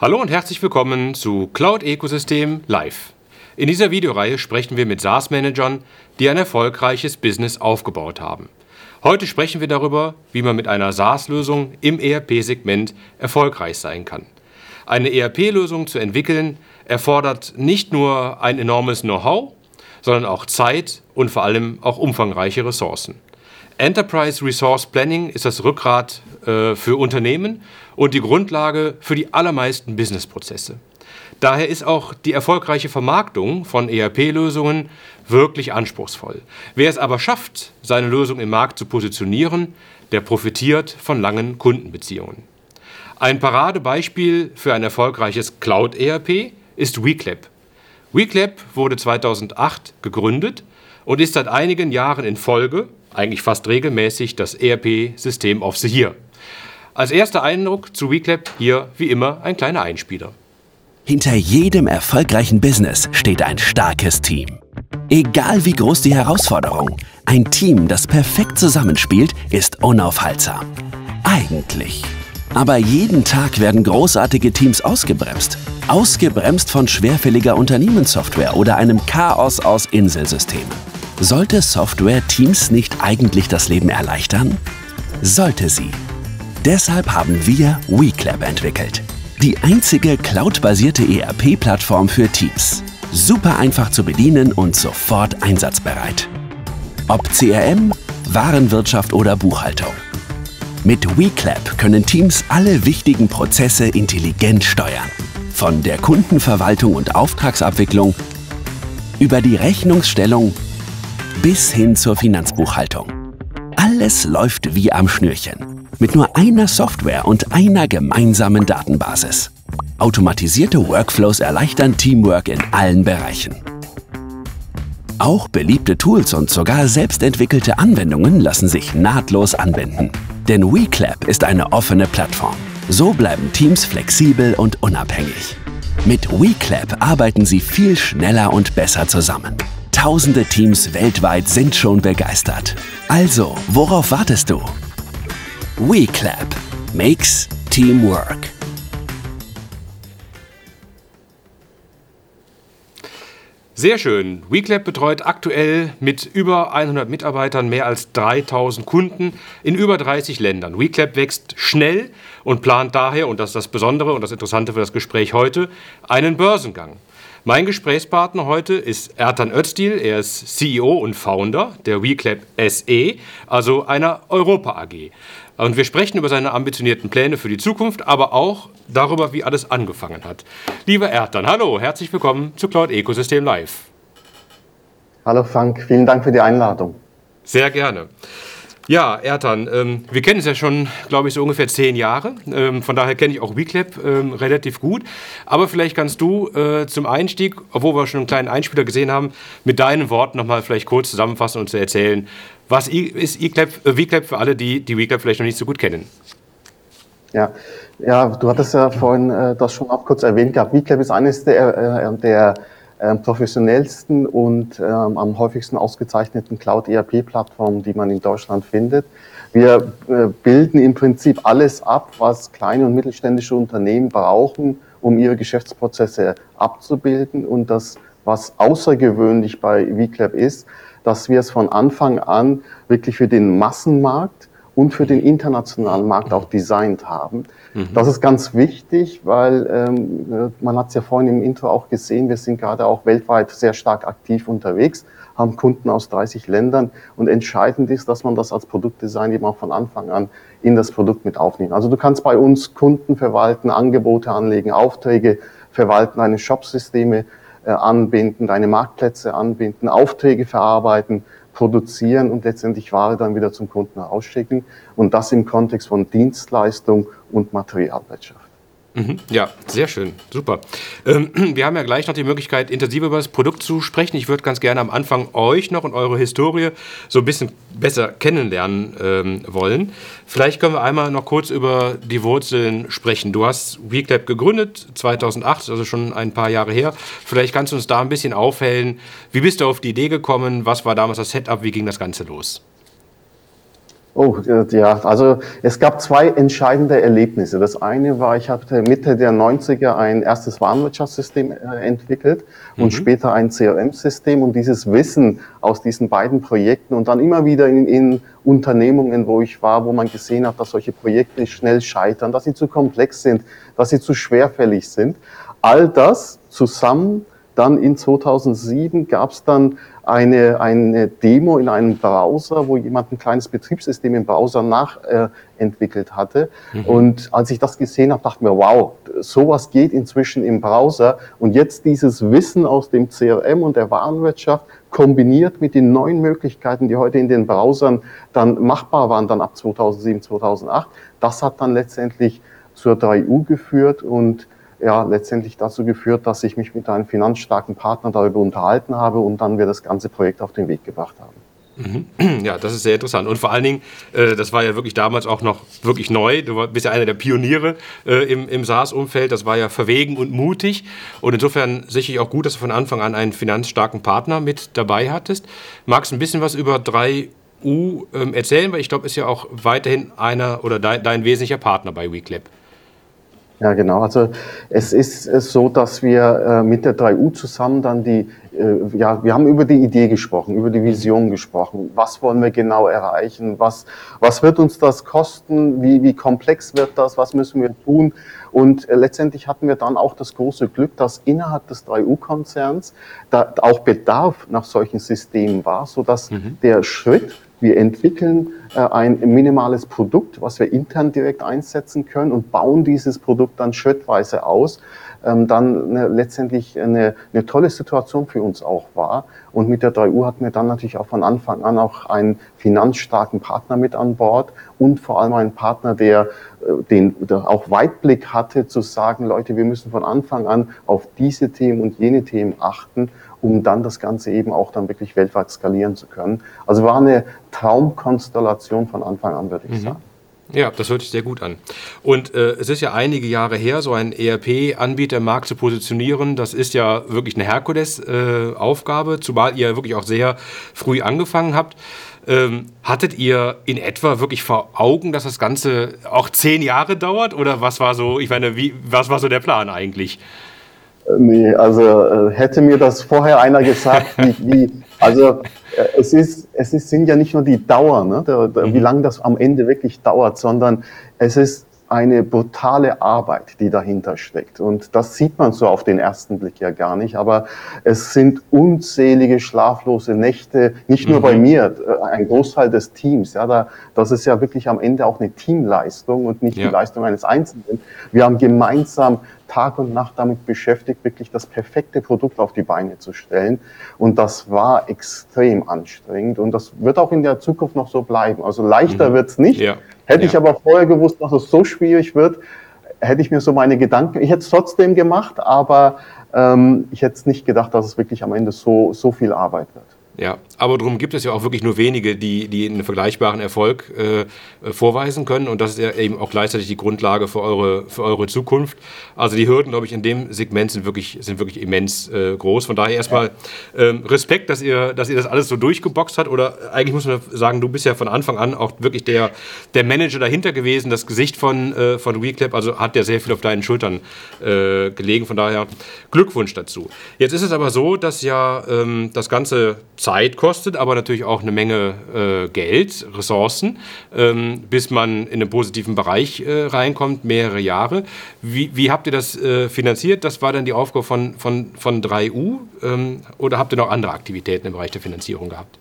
Hallo und herzlich willkommen zu Cloud Ecosystem Live. In dieser Videoreihe sprechen wir mit SaaS-Managern, die ein erfolgreiches Business aufgebaut haben. Heute sprechen wir darüber, wie man mit einer SaaS-Lösung im ERP-Segment erfolgreich sein kann. Eine ERP-Lösung zu entwickeln erfordert nicht nur ein enormes Know-how, sondern auch Zeit und vor allem auch umfangreiche Ressourcen. Enterprise Resource Planning ist das Rückgrat äh, für Unternehmen und die Grundlage für die allermeisten Businessprozesse. Daher ist auch die erfolgreiche Vermarktung von ERP-Lösungen wirklich anspruchsvoll. Wer es aber schafft, seine Lösung im Markt zu positionieren, der profitiert von langen Kundenbeziehungen. Ein Paradebeispiel für ein erfolgreiches Cloud-ERP ist WeClap. WeClap wurde 2008 gegründet und ist seit einigen Jahren in Folge eigentlich fast regelmäßig das ERP-System of the Year. Als erster Eindruck zu WeClap hier wie immer ein kleiner Einspieler. Hinter jedem erfolgreichen Business steht ein starkes Team. Egal wie groß die Herausforderung, ein Team, das perfekt zusammenspielt, ist unaufhaltsam. Eigentlich. Aber jeden Tag werden großartige Teams ausgebremst. Ausgebremst von schwerfälliger Unternehmenssoftware oder einem Chaos aus Inselsystemen. Sollte Software Teams nicht eigentlich das Leben erleichtern? Sollte sie. Deshalb haben wir WeClap entwickelt. Die einzige cloudbasierte ERP-Plattform für Teams. Super einfach zu bedienen und sofort einsatzbereit. Ob CRM, Warenwirtschaft oder Buchhaltung. Mit WeClap können Teams alle wichtigen Prozesse intelligent steuern. Von der Kundenverwaltung und Auftragsabwicklung über die Rechnungsstellung bis hin zur Finanzbuchhaltung. Alles läuft wie am Schnürchen. Mit nur einer Software und einer gemeinsamen Datenbasis. Automatisierte Workflows erleichtern Teamwork in allen Bereichen. Auch beliebte Tools und sogar selbstentwickelte Anwendungen lassen sich nahtlos anwenden. Denn WeClap ist eine offene Plattform. So bleiben Teams flexibel und unabhängig. Mit WeClap arbeiten sie viel schneller und besser zusammen. Tausende Teams weltweit sind schon begeistert. Also, worauf wartest du? WeClap makes Teamwork. Sehr schön. WeClap betreut aktuell mit über 100 Mitarbeitern mehr als 3000 Kunden in über 30 Ländern. WeClap wächst schnell und plant daher, und das ist das Besondere und das Interessante für das Gespräch heute, einen Börsengang. Mein Gesprächspartner heute ist Ertan Öztil. Er ist CEO und Founder der WeClap SE, also einer Europa AG. Und wir sprechen über seine ambitionierten Pläne für die Zukunft, aber auch darüber, wie alles angefangen hat. Lieber Ertan, hallo, herzlich willkommen zu Cloud Ecosystem Live. Hallo Frank, vielen Dank für die Einladung. Sehr gerne. Ja, Ertan, ähm, wir kennen es ja schon, glaube ich, so ungefähr zehn Jahre. Ähm, von daher kenne ich auch WeClap ähm, relativ gut. Aber vielleicht kannst du äh, zum Einstieg, obwohl wir schon einen kleinen Einspieler gesehen haben, mit deinen Worten nochmal vielleicht kurz zusammenfassen und zu erzählen, was ist WeClap, äh, WeClap für alle, die die WeClap vielleicht noch nicht so gut kennen. Ja, ja du hattest ja vorhin äh, das schon auch kurz erwähnt gehabt. WeClap ist eines der, äh, der ähm, professionellsten und ähm, am häufigsten ausgezeichneten Cloud-ERP-Plattformen, die man in Deutschland findet. Wir äh, bilden im Prinzip alles ab, was kleine und mittelständische Unternehmen brauchen, um ihre Geschäftsprozesse abzubilden. Und das, was außergewöhnlich bei VClap ist, dass wir es von Anfang an wirklich für den Massenmarkt und für den internationalen Markt auch designt haben. Mhm. Das ist ganz wichtig, weil ähm, man hat es ja vorhin im Intro auch gesehen, wir sind gerade auch weltweit sehr stark aktiv unterwegs, haben Kunden aus 30 Ländern und entscheidend ist, dass man das als Produktdesign eben auch von Anfang an in das Produkt mit aufnimmt. Also du kannst bei uns Kunden verwalten, Angebote anlegen, Aufträge verwalten, deine Shopsysteme äh, anbinden, deine Marktplätze anbinden, Aufträge verarbeiten, produzieren und letztendlich Ware dann wieder zum Kunden rausschicken. Und das im Kontext von Dienstleistung und Materialwirtschaft. Mhm. Ja, sehr schön, super. Ähm, wir haben ja gleich noch die Möglichkeit, intensiver über das Produkt zu sprechen. Ich würde ganz gerne am Anfang euch noch und eure Historie so ein bisschen besser kennenlernen ähm, wollen. Vielleicht können wir einmal noch kurz über die Wurzeln sprechen. Du hast WeClap gegründet, 2008, also schon ein paar Jahre her. Vielleicht kannst du uns da ein bisschen aufhellen. Wie bist du auf die Idee gekommen? Was war damals das Setup? Wie ging das Ganze los? Oh, ja, also es gab zwei entscheidende Erlebnisse. Das eine war, ich hatte Mitte der 90er ein erstes Warenwirtschaftssystem äh, entwickelt und mhm. später ein CRM-System und dieses Wissen aus diesen beiden Projekten und dann immer wieder in, in Unternehmungen, wo ich war, wo man gesehen hat, dass solche Projekte schnell scheitern, dass sie zu komplex sind, dass sie zu schwerfällig sind. All das zusammen dann in 2007 gab es dann eine, eine Demo in einem Browser, wo jemand ein kleines Betriebssystem im Browser nachentwickelt äh, hatte. Mhm. Und als ich das gesehen habe, dachte ich mir, wow, sowas geht inzwischen im Browser. Und jetzt dieses Wissen aus dem CRM und der Warenwirtschaft kombiniert mit den neuen Möglichkeiten, die heute in den Browsern dann machbar waren, dann ab 2007, 2008, das hat dann letztendlich zur 3U geführt und ja letztendlich dazu geführt, dass ich mich mit einem finanzstarken Partner darüber unterhalten habe und dann wir das ganze Projekt auf den Weg gebracht haben. Mhm. Ja, das ist sehr interessant. Und vor allen Dingen, äh, das war ja wirklich damals auch noch wirklich neu. Du bist ja einer der Pioniere äh, im, im SaaS-Umfeld. Das war ja verwegen und mutig. Und insofern sicherlich auch gut, dass du von Anfang an einen finanzstarken Partner mit dabei hattest. Magst du ein bisschen was über 3U ähm, erzählen? Weil ich glaube, ist ja auch weiterhin einer oder dein, dein wesentlicher Partner bei WeClap. Ja, genau. Also es ist so, dass wir äh, mit der 3U zusammen dann die, äh, ja, wir haben über die Idee gesprochen, über die Vision gesprochen. Was wollen wir genau erreichen? Was, was wird uns das kosten? Wie, wie komplex wird das? Was müssen wir tun? Und äh, letztendlich hatten wir dann auch das große Glück, dass innerhalb des 3U-Konzerns da auch Bedarf nach solchen Systemen war, so dass mhm. der Schritt wir entwickeln äh, ein minimales Produkt, was wir intern direkt einsetzen können und bauen dieses Produkt dann schrittweise aus. Ähm, dann letztendlich eine, eine tolle Situation für uns auch war. Und mit der 3U hatten wir dann natürlich auch von Anfang an auch einen finanzstarken Partner mit an Bord und vor allem einen Partner, der, äh, den der auch Weitblick hatte, zu sagen, Leute, wir müssen von Anfang an auf diese Themen und jene Themen achten um dann das Ganze eben auch dann wirklich weltweit skalieren zu können. Also war eine Traumkonstellation von Anfang an, würde ich mhm. sagen. Ja, das hört sich sehr gut an. Und äh, es ist ja einige Jahre her, so einen ERP-Anbieter im Markt zu positionieren. Das ist ja wirklich eine Herkules-Aufgabe, äh, zumal ihr wirklich auch sehr früh angefangen habt. Ähm, hattet ihr in etwa wirklich vor Augen, dass das Ganze auch zehn Jahre dauert? Oder was war so, ich meine, wie, was war so der Plan eigentlich? Nee, also äh, hätte mir das vorher einer gesagt, wie, wie also äh, es ist, es ist, sind ja nicht nur die Dauer, ne, der, der, wie mhm. lange das am Ende wirklich dauert, sondern es ist eine brutale Arbeit, die dahinter steckt. Und das sieht man so auf den ersten Blick ja gar nicht. Aber es sind unzählige schlaflose Nächte, nicht nur mhm. bei mir, äh, ein Großteil des Teams. Ja, da, das ist ja wirklich am Ende auch eine Teamleistung und nicht ja. die Leistung eines Einzelnen. Wir haben gemeinsam Tag und Nacht damit beschäftigt, wirklich das perfekte Produkt auf die Beine zu stellen. Und das war extrem anstrengend. Und das wird auch in der Zukunft noch so bleiben. Also leichter mhm. wird's nicht. Ja. Hätte ja. ich aber vorher gewusst, dass es so schwierig wird, hätte ich mir so meine Gedanken, ich hätte es trotzdem gemacht, aber ähm, ich hätte es nicht gedacht, dass es wirklich am Ende so, so viel Arbeit wird. Ja, aber darum gibt es ja auch wirklich nur wenige, die, die einen vergleichbaren Erfolg äh, vorweisen können. Und das ist ja eben auch gleichzeitig die Grundlage für eure, für eure Zukunft. Also die Hürden, glaube ich, in dem Segment sind wirklich, sind wirklich immens äh, groß. Von daher erstmal ähm, Respekt, dass ihr, dass ihr das alles so durchgeboxt habt. Oder eigentlich muss man sagen, du bist ja von Anfang an auch wirklich der, der Manager dahinter gewesen, das Gesicht von, äh, von WeClap. Also hat ja sehr viel auf deinen Schultern äh, gelegen. Von daher Glückwunsch dazu. Jetzt ist es aber so, dass ja ähm, das Ganze Zeit kostet, aber natürlich auch eine Menge äh, Geld, Ressourcen, ähm, bis man in einen positiven Bereich äh, reinkommt, mehrere Jahre. Wie, wie habt ihr das äh, finanziert? Das war dann die Aufgabe von, von, von 3U ähm, oder habt ihr noch andere Aktivitäten im Bereich der Finanzierung gehabt?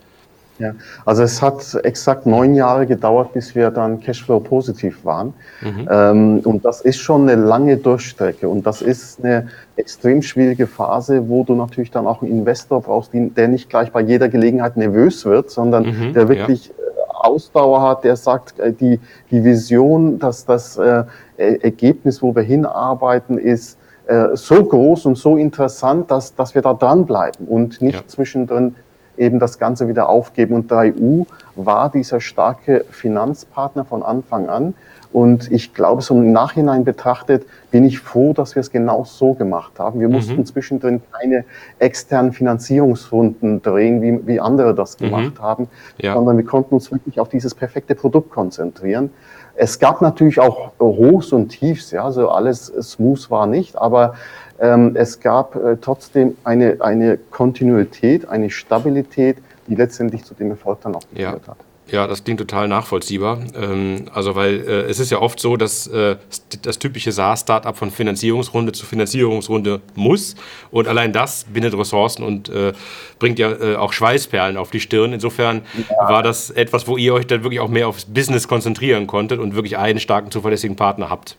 Ja, also es hat exakt neun Jahre gedauert, bis wir dann Cashflow positiv waren. Mhm. Ähm, und das ist schon eine lange Durchstrecke und das ist eine extrem schwierige Phase, wo du natürlich dann auch einen Investor brauchst, der nicht gleich bei jeder Gelegenheit nervös wird, sondern mhm, der wirklich ja. Äh, Ausdauer hat, der sagt, äh, die, die Vision, dass das äh, Ergebnis, wo wir hinarbeiten, ist äh, so groß und so interessant, dass, dass wir da dranbleiben und nicht ja. zwischendrin eben das Ganze wieder aufgeben. Und 3U war dieser starke Finanzpartner von Anfang an. Und ich glaube, so im Nachhinein betrachtet bin ich froh, dass wir es genau so gemacht haben. Wir mhm. mussten zwischendrin keine externen Finanzierungsrunden drehen, wie, wie andere das mhm. gemacht mhm. haben, ja. sondern wir konnten uns wirklich auf dieses perfekte Produkt konzentrieren. Es gab natürlich auch Hochs und Tiefs, ja, also alles smooth war nicht, aber ähm, es gab äh, trotzdem eine, eine Kontinuität, eine Stabilität, die letztendlich zu dem Erfolg dann auch geführt ja. hat. Ja, das klingt total nachvollziehbar. Ähm, also, weil äh, es ist ja oft so, dass äh, das typische SaaS-Startup von Finanzierungsrunde zu Finanzierungsrunde muss. Und allein das bindet Ressourcen und äh, bringt ja äh, auch Schweißperlen auf die Stirn. Insofern ja. war das etwas, wo ihr euch dann wirklich auch mehr aufs Business konzentrieren konntet und wirklich einen starken, zuverlässigen Partner habt.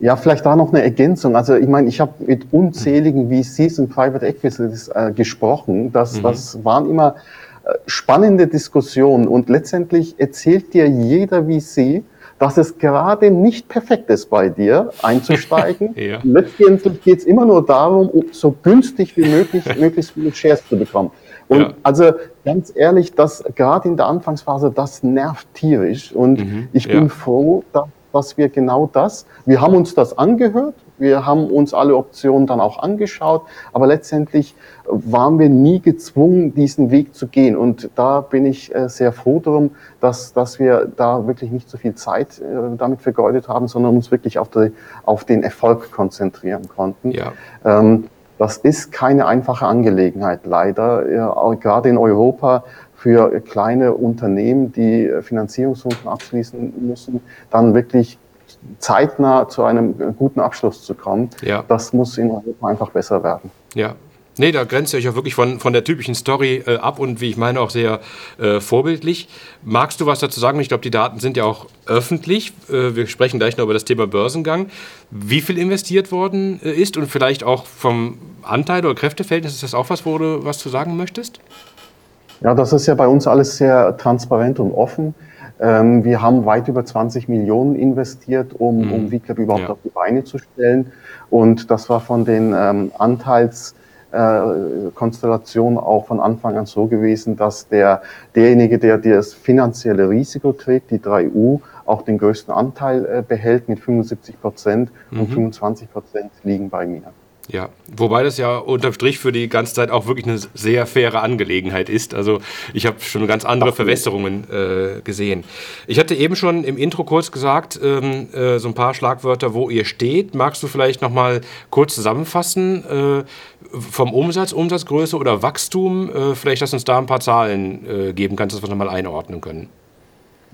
Ja, vielleicht da noch eine Ergänzung. Also ich meine, ich habe mit unzähligen VCs und Private Equities äh, gesprochen. Das, mhm. das waren immer spannende Diskussion und letztendlich erzählt dir jeder VC, dass es gerade nicht perfekt ist bei dir einzusteigen. ja. Letztendlich geht es immer nur darum, so günstig wie möglich möglichst viele Shares zu bekommen. Und ja. also ganz ehrlich, das gerade in der Anfangsphase, das nervt tierisch. Und mhm. ich bin ja. froh, dass, dass wir genau das, wir haben uns das angehört, wir haben uns alle Optionen dann auch angeschaut, aber letztendlich waren wir nie gezwungen, diesen Weg zu gehen. Und da bin ich äh, sehr froh darum, dass, dass wir da wirklich nicht so viel Zeit äh, damit vergeudet haben, sondern uns wirklich auf, die, auf den Erfolg konzentrieren konnten. Ja. Ähm, das ist keine einfache Angelegenheit, leider. Ja, gerade in Europa für kleine Unternehmen, die Finanzierungsrunden abschließen müssen, dann wirklich zeitnah zu einem guten Abschluss zu kommen. Ja. Das muss in Europa einfach besser werden. Ja, Nee, da grenzt ihr euch auch wirklich von, von der typischen Story äh, ab und wie ich meine auch sehr äh, vorbildlich. Magst du was dazu sagen? Ich glaube, die Daten sind ja auch öffentlich. Äh, wir sprechen gleich noch über das Thema Börsengang. Wie viel investiert worden äh, ist und vielleicht auch vom Anteil oder Kräfteverhältnis, ist das auch was, wo du was zu sagen möchtest? Ja, das ist ja bei uns alles sehr transparent und offen. Ähm, wir haben weit über 20 Millionen investiert, um, mhm. um VClub überhaupt ja. auf die Beine zu stellen. Und das war von den ähm, Anteilskonstellationen äh, auch von Anfang an so gewesen, dass der, derjenige, der das finanzielle Risiko trägt, die 3U, auch den größten Anteil äh, behält mit 75 Prozent mhm. und 25 Prozent liegen bei mir. Ja, wobei das ja unterm Strich für die ganze Zeit auch wirklich eine sehr faire Angelegenheit ist. Also ich habe schon ganz andere Verwässerungen äh, gesehen. Ich hatte eben schon im Intro kurz gesagt, ähm, äh, so ein paar Schlagwörter, wo ihr steht. Magst du vielleicht noch mal kurz zusammenfassen äh, vom Umsatz, Umsatzgröße oder Wachstum? Äh, vielleicht, dass uns da ein paar Zahlen äh, geben kannst, dass wir noch mal einordnen können.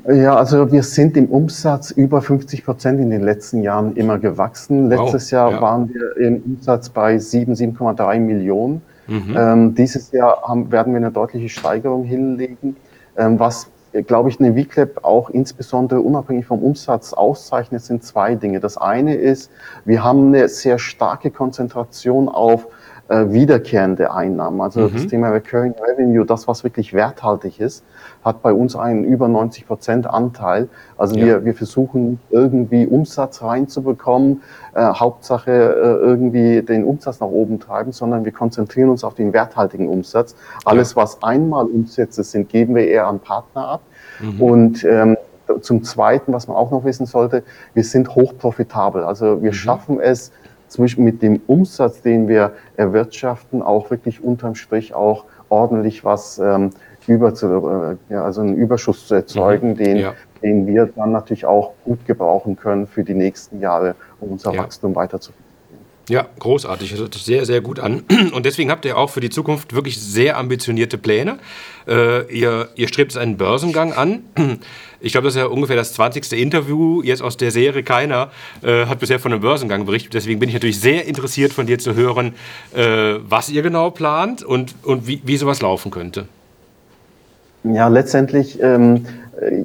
Ja, also wir sind im Umsatz über 50 Prozent in den letzten Jahren immer gewachsen. Letztes wow, Jahr ja. waren wir im Umsatz bei 7, 7,3 Millionen. Mhm. Ähm, dieses Jahr haben, werden wir eine deutliche Steigerung hinlegen, ähm, was glaube ich, eine VClap auch insbesondere unabhängig vom Umsatz auszeichnet, sind zwei Dinge. Das eine ist, wir haben eine sehr starke Konzentration auf äh, wiederkehrende Einnahmen. Also mhm. das Thema Recurring Revenue, das, was wirklich werthaltig ist, hat bei uns einen über 90 Prozent Anteil. Also ja. wir, wir versuchen irgendwie Umsatz reinzubekommen, äh, Hauptsache äh, irgendwie den Umsatz nach oben treiben, sondern wir konzentrieren uns auf den werthaltigen Umsatz. Alles, ja. was einmal Umsätze sind, geben wir eher an Partner ab. Mhm. Und ähm, zum Zweiten, was man auch noch wissen sollte, wir sind hochprofitabel. Also wir mhm. schaffen es, zwischen mit dem Umsatz, den wir erwirtschaften, auch wirklich unterm Strich auch ordentlich was ähm, über zu, äh, ja, also einen Überschuss zu erzeugen, mhm. den, ja. den wir dann natürlich auch gut gebrauchen können für die nächsten Jahre, um unser ja. Wachstum weiterzuführen. Ja, großartig. Das hört sich sehr, sehr gut an. Und deswegen habt ihr auch für die Zukunft wirklich sehr ambitionierte Pläne. Äh, ihr, ihr strebt einen Börsengang an. Ich glaube, das ist ja ungefähr das 20. Interview jetzt aus der Serie. Keiner äh, hat bisher von einem Börsengang berichtet. Deswegen bin ich natürlich sehr interessiert, von dir zu hören, äh, was ihr genau plant und, und wie, wie sowas laufen könnte. Ja, letztendlich, ähm,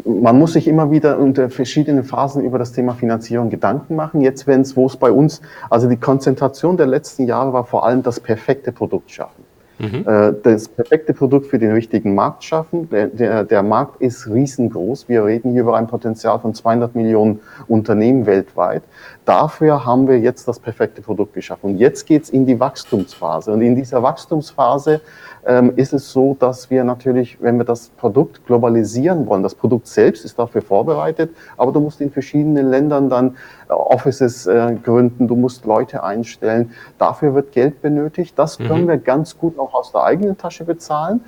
man muss sich immer wieder unter verschiedenen Phasen über das Thema Finanzierung Gedanken machen. Jetzt, wenn es, wo es bei uns, also die Konzentration der letzten Jahre war vor allem das perfekte Produkt schaffen. mhm. äh, das perfekte Produkt für den richtigen Markt schaffen. Der, der, der Markt ist riesengroß. Wir reden hier über ein Potenzial von 200 Millionen Unternehmen weltweit. Dafür haben wir jetzt das perfekte Produkt geschaffen. Und jetzt geht's in die Wachstumsphase. Und in dieser Wachstumsphase ähm, ist es so, dass wir natürlich, wenn wir das Produkt globalisieren wollen, das Produkt selbst ist dafür vorbereitet, aber du musst in verschiedenen Ländern dann äh, Offices äh, gründen, du musst Leute einstellen. Dafür wird Geld benötigt. Das können mhm. wir ganz gut auch aus der eigenen Tasche bezahlen.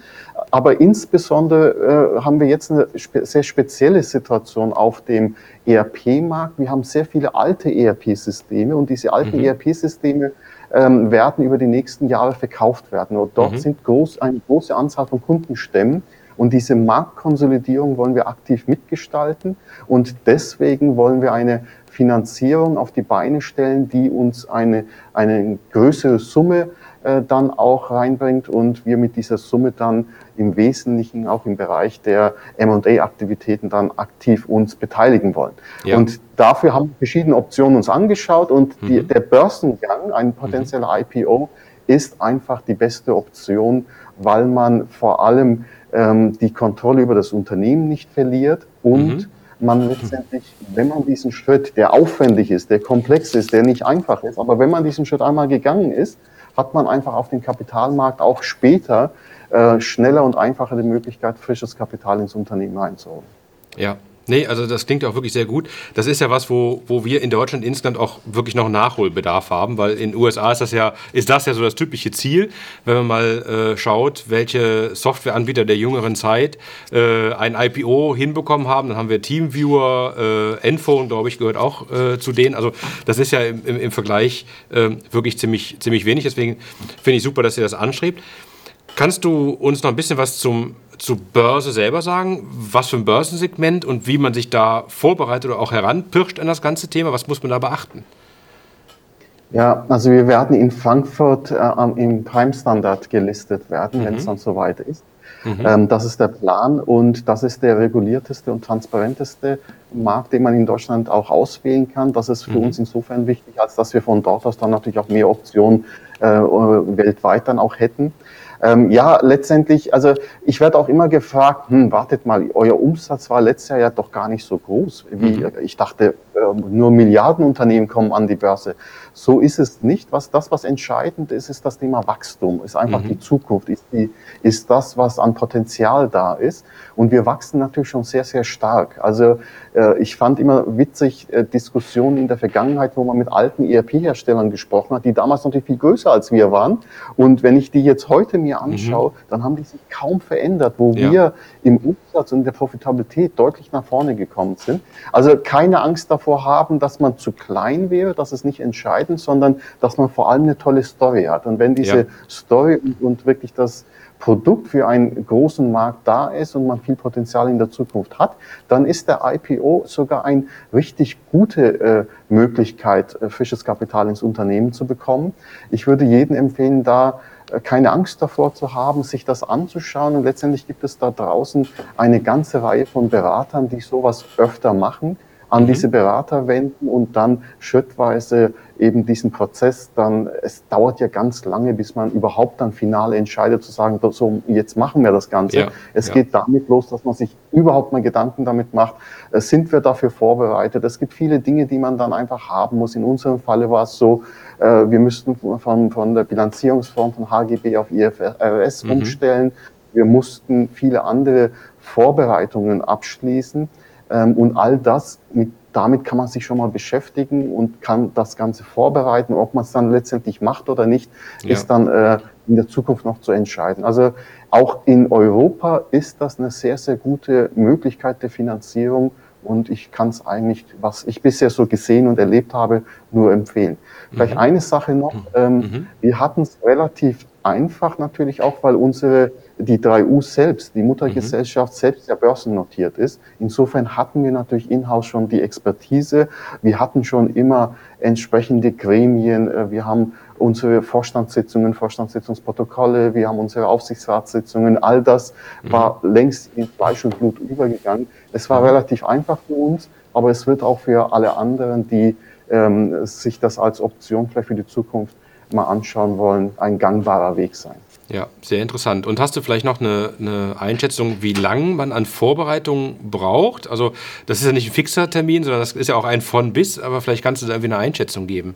Aber insbesondere äh, haben wir jetzt eine spe sehr spezielle Situation auf dem ERP-Markt. Wir haben sehr viele alte ERP-Systeme und diese alten mhm. ERP-Systeme ähm, werden über die nächsten Jahre verkauft werden. Und dort mhm. sind groß, eine große Anzahl von Kundenstämmen. Und diese Marktkonsolidierung wollen wir aktiv mitgestalten. Und deswegen wollen wir eine Finanzierung auf die Beine stellen, die uns eine, eine größere Summe äh, dann auch reinbringt und wir mit dieser Summe dann im Wesentlichen auch im Bereich der M&A-Aktivitäten dann aktiv uns beteiligen wollen. Ja. Und dafür haben wir verschiedene Optionen uns angeschaut und die, mhm. der Börsengang, ein potenzieller mhm. IPO, ist einfach die beste Option, weil man vor allem ähm, die Kontrolle über das Unternehmen nicht verliert und mhm. man letztendlich, wenn man diesen Schritt, der aufwendig ist, der komplex ist, der nicht einfach ist, aber wenn man diesen Schritt einmal gegangen ist, hat man einfach auf dem Kapitalmarkt auch später äh, schneller und einfacher die Möglichkeit, frisches Kapital ins Unternehmen einzuholen. Ja, Nee, also das klingt auch wirklich sehr gut. Das ist ja was, wo, wo wir in Deutschland insgesamt auch wirklich noch Nachholbedarf haben, weil in den USA ist das ja, ist das ja so das typische Ziel, wenn man mal äh, schaut, welche Softwareanbieter der jüngeren Zeit äh, ein IPO hinbekommen haben. Dann haben wir Teamviewer, äh, Enphone, glaube ich, gehört auch äh, zu denen. Also das ist ja im, im, im Vergleich äh, wirklich ziemlich, ziemlich wenig. Deswegen finde ich super, dass ihr das anstrebt. Kannst du uns noch ein bisschen was zum zur Börse selber sagen? Was für ein Börsensegment und wie man sich da vorbereitet oder auch heranpirscht an das ganze Thema? Was muss man da beachten? Ja, also wir werden in Frankfurt äh, im Prime Standard gelistet werden, mhm. wenn es dann soweit ist. Mhm. Ähm, das ist der Plan und das ist der regulierteste und transparenteste Markt, den man in Deutschland auch auswählen kann. Das ist für mhm. uns insofern wichtig, als dass wir von dort aus dann natürlich auch mehr Optionen äh, weltweit dann auch hätten. Ähm, ja, letztendlich, also ich werde auch immer gefragt, hm, wartet mal, euer Umsatz war letztes Jahr ja doch gar nicht so groß. Wie, mhm. Ich dachte, äh, nur Milliardenunternehmen kommen an die Börse. So ist es nicht. Was das, was entscheidend ist, ist das Thema Wachstum, ist einfach mhm. die Zukunft, ist, die, ist das, was an Potenzial da ist. Und wir wachsen natürlich schon sehr, sehr stark. Also äh, ich fand immer witzig äh, Diskussionen in der Vergangenheit, wo man mit alten ERP-Herstellern gesprochen hat, die damals natürlich viel größer als wir waren. Und wenn ich die jetzt heute mir anschaue, mhm. dann haben die sich kaum verändert, wo ja. wir im Umsatz und der Profitabilität deutlich nach vorne gekommen sind. Also keine Angst davor haben, dass man zu klein wäre, das ist nicht entscheidend, sondern dass man vor allem eine tolle Story hat. Und wenn diese ja. Story und, und wirklich das Produkt für einen großen Markt da ist und man viel Potenzial in der Zukunft hat, dann ist der IPO sogar eine richtig gute äh, Möglichkeit, äh, frisches Kapital ins Unternehmen zu bekommen. Ich würde jedem empfehlen, da äh, keine Angst davor zu haben, sich das anzuschauen. Und letztendlich gibt es da draußen eine ganze Reihe von Beratern, die sowas öfter machen, an mhm. diese Berater wenden und dann schrittweise eben diesen Prozess dann, es dauert ja ganz lange, bis man überhaupt dann final entscheidet zu sagen, so, jetzt machen wir das Ganze. Ja, es ja. geht damit los, dass man sich überhaupt mal Gedanken damit macht, äh, sind wir dafür vorbereitet? Es gibt viele Dinge, die man dann einfach haben muss. In unserem Falle war es so, äh, wir müssten von, von der Bilanzierungsform von HGB auf IFRS mhm. umstellen. Wir mussten viele andere Vorbereitungen abschließen. Ähm, und all das, mit, damit kann man sich schon mal beschäftigen und kann das Ganze vorbereiten. Ob man es dann letztendlich macht oder nicht, ja. ist dann äh, in der Zukunft noch zu entscheiden. Also auch in Europa ist das eine sehr, sehr gute Möglichkeit der Finanzierung und ich kann es eigentlich, was ich bisher so gesehen und erlebt habe, nur empfehlen. Vielleicht mhm. eine Sache noch. Mhm. Ähm, mhm. Wir hatten es relativ einfach natürlich auch, weil unsere, die 3U selbst, die Muttergesellschaft mhm. selbst ja börsennotiert ist. Insofern hatten wir natürlich in-house schon die Expertise. Wir hatten schon immer entsprechende Gremien. Äh, wir haben unsere Vorstandssitzungen, Vorstandssitzungsprotokolle, wir haben unsere Aufsichtsratssitzungen, all das mhm. war längst in Fleisch und Blut übergegangen. Es war mhm. relativ einfach für uns, aber es wird auch für alle anderen, die ähm, sich das als Option vielleicht für die Zukunft mal anschauen wollen, ein gangbarer Weg sein. Ja, sehr interessant. Und hast du vielleicht noch eine, eine Einschätzung, wie lange man an Vorbereitungen braucht? Also das ist ja nicht ein fixer Termin, sondern das ist ja auch ein von bis, aber vielleicht kannst du da irgendwie eine Einschätzung geben.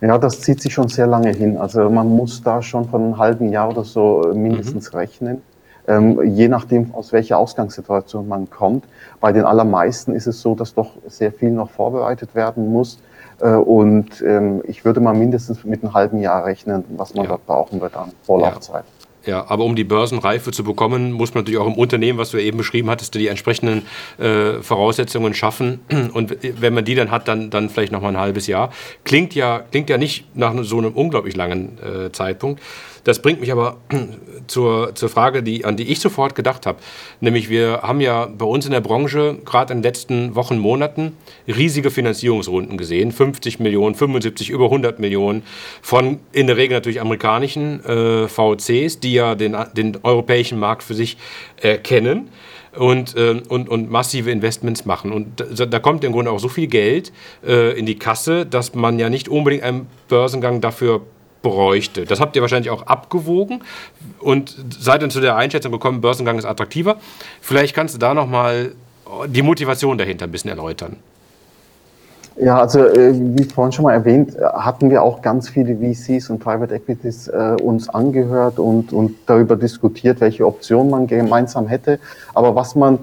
Ja, das zieht sich schon sehr lange hin. Also man muss da schon von einem halben Jahr oder so äh, mindestens mhm. rechnen. Ähm, je nachdem, aus welcher Ausgangssituation man kommt. Bei den allermeisten ist es so, dass doch sehr viel noch vorbereitet werden muss. Äh, und ähm, ich würde mal mindestens mit einem halben Jahr rechnen, was man ja. dort brauchen wird an Vorlaufzeit. Ja. Ja, aber um die Börsenreife zu bekommen, muss man natürlich auch im Unternehmen, was du eben beschrieben hattest, die entsprechenden äh, Voraussetzungen schaffen. Und wenn man die dann hat, dann, dann vielleicht noch mal ein halbes Jahr. Klingt ja, klingt ja nicht nach so einem unglaublich langen äh, Zeitpunkt. Das bringt mich aber zur, zur Frage, die, an die ich sofort gedacht habe. Nämlich wir haben ja bei uns in der Branche gerade in den letzten Wochen, Monaten riesige Finanzierungsrunden gesehen. 50 Millionen, 75, über 100 Millionen von in der Regel natürlich amerikanischen äh, VCs, die ja den, den europäischen Markt für sich äh, kennen und, und, und massive Investments machen. Und da, da, kommt im Grunde auch so viel Geld äh, in die Kasse, dass man ja nicht unbedingt einen Börsengang dafür bräuchte. Das habt ihr wahrscheinlich auch abgewogen und seid dann zu der Einschätzung gekommen, Börsengang ist attraktiver. Vielleicht kannst du da nochmal die Motivation dahinter ein bisschen erläutern. Ja, also äh, wie vorhin schon mal erwähnt, hatten wir auch ganz viele VCs und Private Equities äh, uns angehört und, und darüber diskutiert, welche Optionen man gemeinsam hätte. Aber was man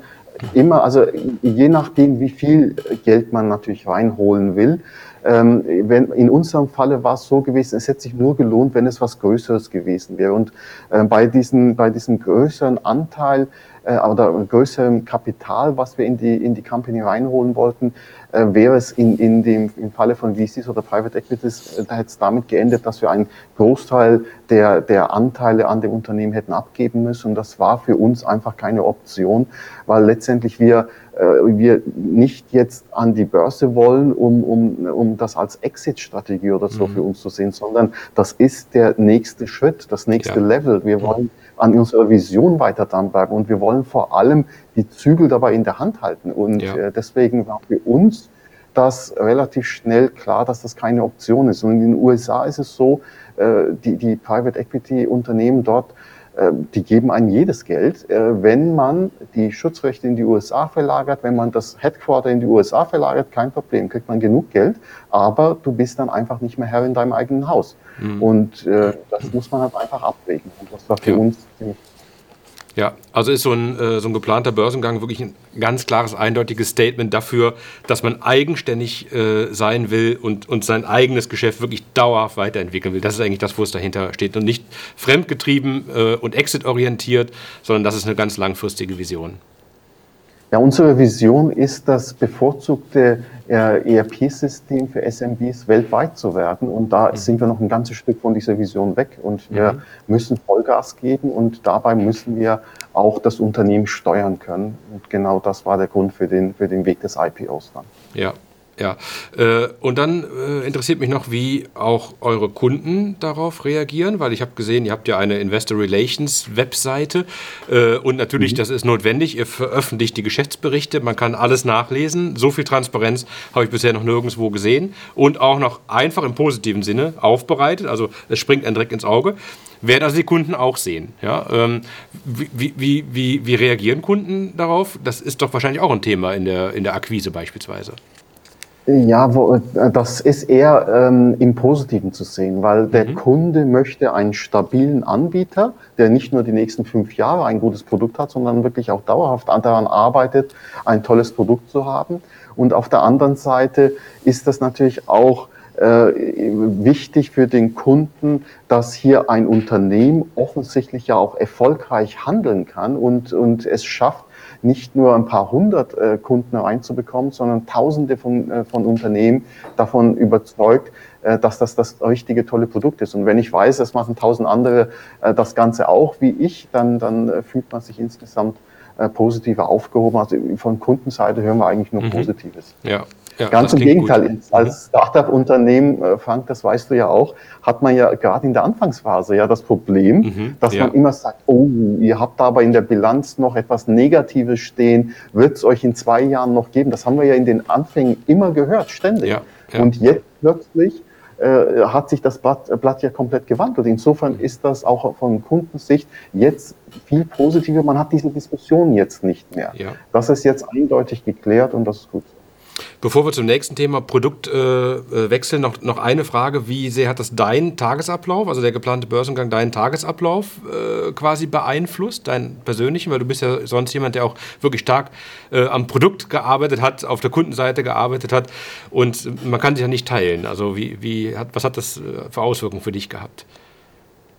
immer, also je nachdem, wie viel Geld man natürlich reinholen will, ähm, wenn, in unserem Falle war es so gewesen, es hätte sich nur gelohnt, wenn es was Größeres gewesen wäre. Und äh, bei, diesen, bei diesem größeren Anteil oder größerem Kapital, was wir in die, in die Company reinholen wollten, äh, wäre es in, in dem, im Falle von VCs oder Private Equities, äh, da hätte es damit geendet, dass wir einen Großteil der, der Anteile an dem Unternehmen hätten abgeben müssen. Und das war für uns einfach keine Option, weil letztendlich wir, äh, wir nicht jetzt an die Börse wollen, um, um, um das als Exit-Strategie oder so mhm. für uns zu sehen, sondern das ist der nächste Schritt, das nächste ja. Level. Wir wollen an unserer Vision weiter dranbleiben und wir wollen vor allem die Zügel dabei in der Hand halten. Und ja. äh, deswegen war für uns das relativ schnell klar, dass das keine Option ist. Und in den USA ist es so, äh, die, die Private Equity Unternehmen dort die geben einem jedes Geld, äh, wenn man die Schutzrechte in die USA verlagert, wenn man das Headquarter in die USA verlagert, kein Problem, kriegt man genug Geld, aber du bist dann einfach nicht mehr Herr in deinem eigenen Haus. Mhm. Und äh, das muss man halt einfach abwägen. Und das war für ja. uns ziemlich ja, also ist so ein, äh, so ein geplanter Börsengang wirklich ein ganz klares, eindeutiges Statement dafür, dass man eigenständig äh, sein will und, und sein eigenes Geschäft wirklich dauerhaft weiterentwickeln will. Das ist eigentlich das, wo es dahinter steht und nicht fremdgetrieben äh, und exitorientiert, sondern das ist eine ganz langfristige Vision. Ja, unsere Vision ist, das bevorzugte ERP-System für SMBs weltweit zu werden. Und da mhm. sind wir noch ein ganzes Stück von dieser Vision weg. Und wir mhm. müssen Vollgas geben und dabei müssen wir auch das Unternehmen steuern können. Und genau das war der Grund für den, für den Weg des IPOs dann. Ja, ja, äh, und dann äh, interessiert mich noch, wie auch eure Kunden darauf reagieren, weil ich habe gesehen, ihr habt ja eine Investor Relations Webseite äh, und natürlich, mhm. das ist notwendig, ihr veröffentlicht die Geschäftsberichte, man kann alles nachlesen. So viel Transparenz habe ich bisher noch nirgendwo gesehen und auch noch einfach im positiven Sinne aufbereitet, also es springt ein direkt ins Auge. Werden also die Kunden auch sehen. Ja? Ähm, wie, wie, wie, wie reagieren Kunden darauf? Das ist doch wahrscheinlich auch ein Thema in der, in der Akquise beispielsweise. Ja, wo, äh, das ist eher ähm, im Positiven zu sehen, weil der mhm. Kunde möchte einen stabilen Anbieter, der nicht nur die nächsten fünf Jahre ein gutes Produkt hat, sondern wirklich auch dauerhaft daran arbeitet, ein tolles Produkt zu haben. Und auf der anderen Seite ist das natürlich auch äh, wichtig für den Kunden, dass hier ein Unternehmen offensichtlich ja auch erfolgreich handeln kann und, und es schafft, nicht nur ein paar hundert äh, Kunden reinzubekommen, sondern tausende von, äh, von Unternehmen davon überzeugt, äh, dass das das richtige tolle Produkt ist. Und wenn ich weiß, es machen tausend andere äh, das Ganze auch wie ich, dann, dann äh, fühlt man sich insgesamt äh, positiver aufgehoben. Also von Kundenseite hören wir eigentlich nur mhm. Positives. Ja, ja, Ganz im Gegenteil. Gut. Als Startup-Unternehmen, äh, Frank, das weißt du ja auch, hat man ja gerade in der Anfangsphase ja das Problem, mhm, dass ja. man immer sagt, oh, ihr habt aber in der Bilanz noch etwas Negatives stehen, wird es euch in zwei Jahren noch geben? Das haben wir ja in den Anfängen immer gehört, ständig. Ja. Und jetzt plötzlich äh, hat sich das Blatt, Blatt ja komplett gewandelt. Insofern ist das auch von Kundensicht jetzt viel positiver. Man hat diese Diskussion jetzt nicht mehr. Das ist jetzt eindeutig geklärt und das ist gut. Bevor wir zum nächsten Thema Produkt äh, äh, wechseln, noch, noch eine Frage. Wie sehr hat das deinen Tagesablauf, also der geplante Börsengang, deinen Tagesablauf äh, quasi beeinflusst, deinen persönlichen? Weil du bist ja sonst jemand, der auch wirklich stark äh, am Produkt gearbeitet hat, auf der Kundenseite gearbeitet hat und man kann sich ja nicht teilen. Also wie, wie hat, was hat das äh, für Auswirkungen für dich gehabt?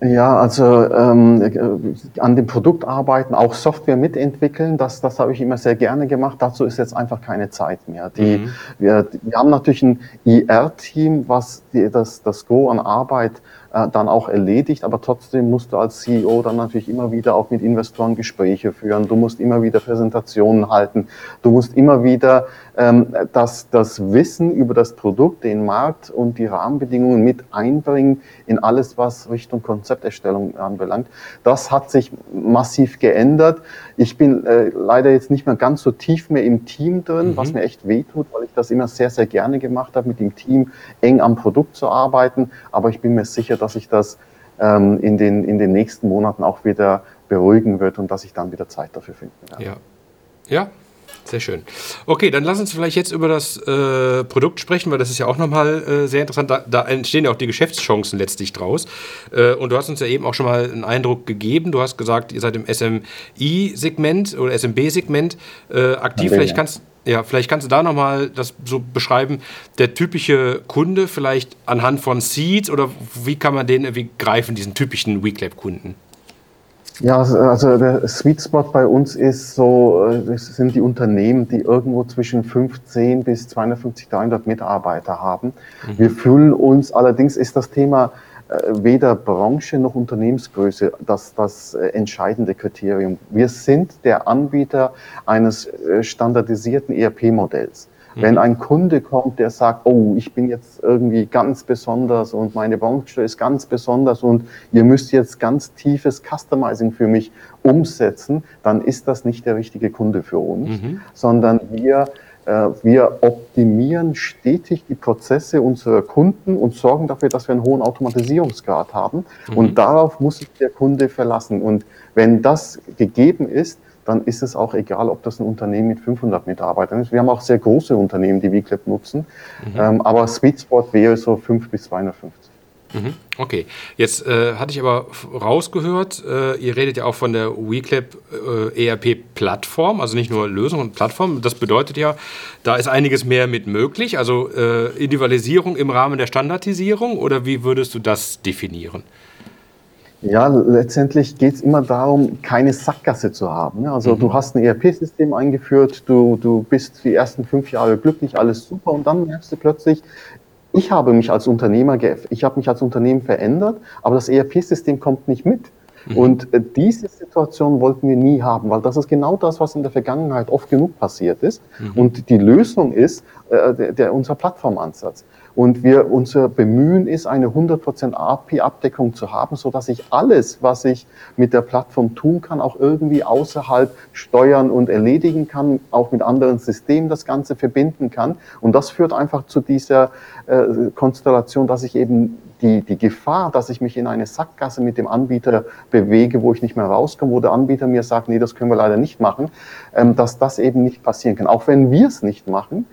Ja, also ähm, äh, an dem Produkt arbeiten, auch Software mitentwickeln, das, das habe ich immer sehr gerne gemacht. Dazu ist jetzt einfach keine Zeit mehr. Die, mhm. wir, wir haben natürlich ein IR-Team, was die, das, das Go an Arbeit äh, dann auch erledigt, aber trotzdem musst du als CEO dann natürlich immer wieder auch mit Investoren Gespräche führen, du musst immer wieder Präsentationen halten, du musst immer wieder ähm, das, das Wissen über das Produkt, den Markt und die Rahmenbedingungen mit einbringen in alles, was Richtung Konzepterstellung anbelangt. Das hat sich massiv geändert. Ich bin äh, leider jetzt nicht mehr ganz so tief mehr im Team drin, mhm. was mir echt wehtut, weil ich das immer sehr, sehr gerne gemacht habe, mit dem Team eng am Produkt zu arbeiten. Aber ich bin mir sicher, dass ich das ähm, in, den, in den nächsten Monaten auch wieder beruhigen wird und dass ich dann wieder Zeit dafür finden werde. Ja. Ja, sehr schön. Okay, dann lass uns vielleicht jetzt über das äh, Produkt sprechen, weil das ist ja auch nochmal äh, sehr interessant. Da, da, entstehen ja auch die Geschäftschancen letztlich draus. Äh, und du hast uns ja eben auch schon mal einen Eindruck gegeben. Du hast gesagt, ihr seid im SMI-Segment oder SMB-Segment äh, aktiv. Vielleicht kannst, ja, vielleicht kannst du da nochmal das so beschreiben, der typische Kunde vielleicht anhand von Seeds oder wie kann man den irgendwie greifen, diesen typischen WeClap-Kunden? Ja, also, also der Sweet Spot bei uns ist so, äh, das sind die Unternehmen, die irgendwo zwischen 15 bis 250, 300 Mitarbeiter haben. Mhm. Wir fühlen uns, allerdings ist das Thema weder Branche noch Unternehmensgröße das, das äh, entscheidende Kriterium. Wir sind der Anbieter eines standardisierten ERP-Modells. Wenn mhm. ein Kunde kommt, der sagt, oh, ich bin jetzt irgendwie ganz besonders und meine Branche ist ganz besonders und ihr müsst jetzt ganz tiefes Customizing für mich umsetzen, dann ist das nicht der richtige Kunde für uns, mhm. sondern wir äh, wir optimieren stetig die Prozesse unserer Kunden und sorgen dafür, dass wir einen hohen Automatisierungsgrad haben. Mhm. Und darauf muss sich der Kunde verlassen. Und wenn das gegeben ist, dann ist es auch egal, ob das ein Unternehmen mit 500 Mitarbeitern ist. Wir haben auch sehr große Unternehmen, die WeClap nutzen, mhm. ähm, aber Sweet Spot wäre so 5 bis 250. Mhm. Okay, jetzt äh, hatte ich aber rausgehört, äh, ihr redet ja auch von der WeClap äh, ERP-Plattform, also nicht nur Lösung und Plattform. Das bedeutet ja, da ist einiges mehr mit möglich, also äh, Individualisierung im Rahmen der Standardisierung oder wie würdest du das definieren? Ja, letztendlich geht es immer darum, keine Sackgasse zu haben. Ne? Also mhm. du hast ein ERP-System eingeführt, du, du bist die ersten fünf Jahre glücklich, alles super und dann merkst du plötzlich, ich habe mich als Unternehmer, ich habe mich als Unternehmen verändert, aber das ERP-System kommt nicht mit. Mhm. Und äh, diese Situation wollten wir nie haben, weil das ist genau das, was in der Vergangenheit oft genug passiert ist. Mhm. Und die Lösung ist äh, der, der, unser Plattformansatz. Und wir, unser Bemühen ist, eine 100% API-Abdeckung zu haben, so dass ich alles, was ich mit der Plattform tun kann, auch irgendwie außerhalb steuern und erledigen kann, auch mit anderen Systemen das Ganze verbinden kann. Und das führt einfach zu dieser äh, Konstellation, dass ich eben die, die Gefahr, dass ich mich in eine Sackgasse mit dem Anbieter bewege, wo ich nicht mehr rauskomme, wo der Anbieter mir sagt, nee, das können wir leider nicht machen, ähm, dass das eben nicht passieren kann. Auch wenn wir es nicht machen,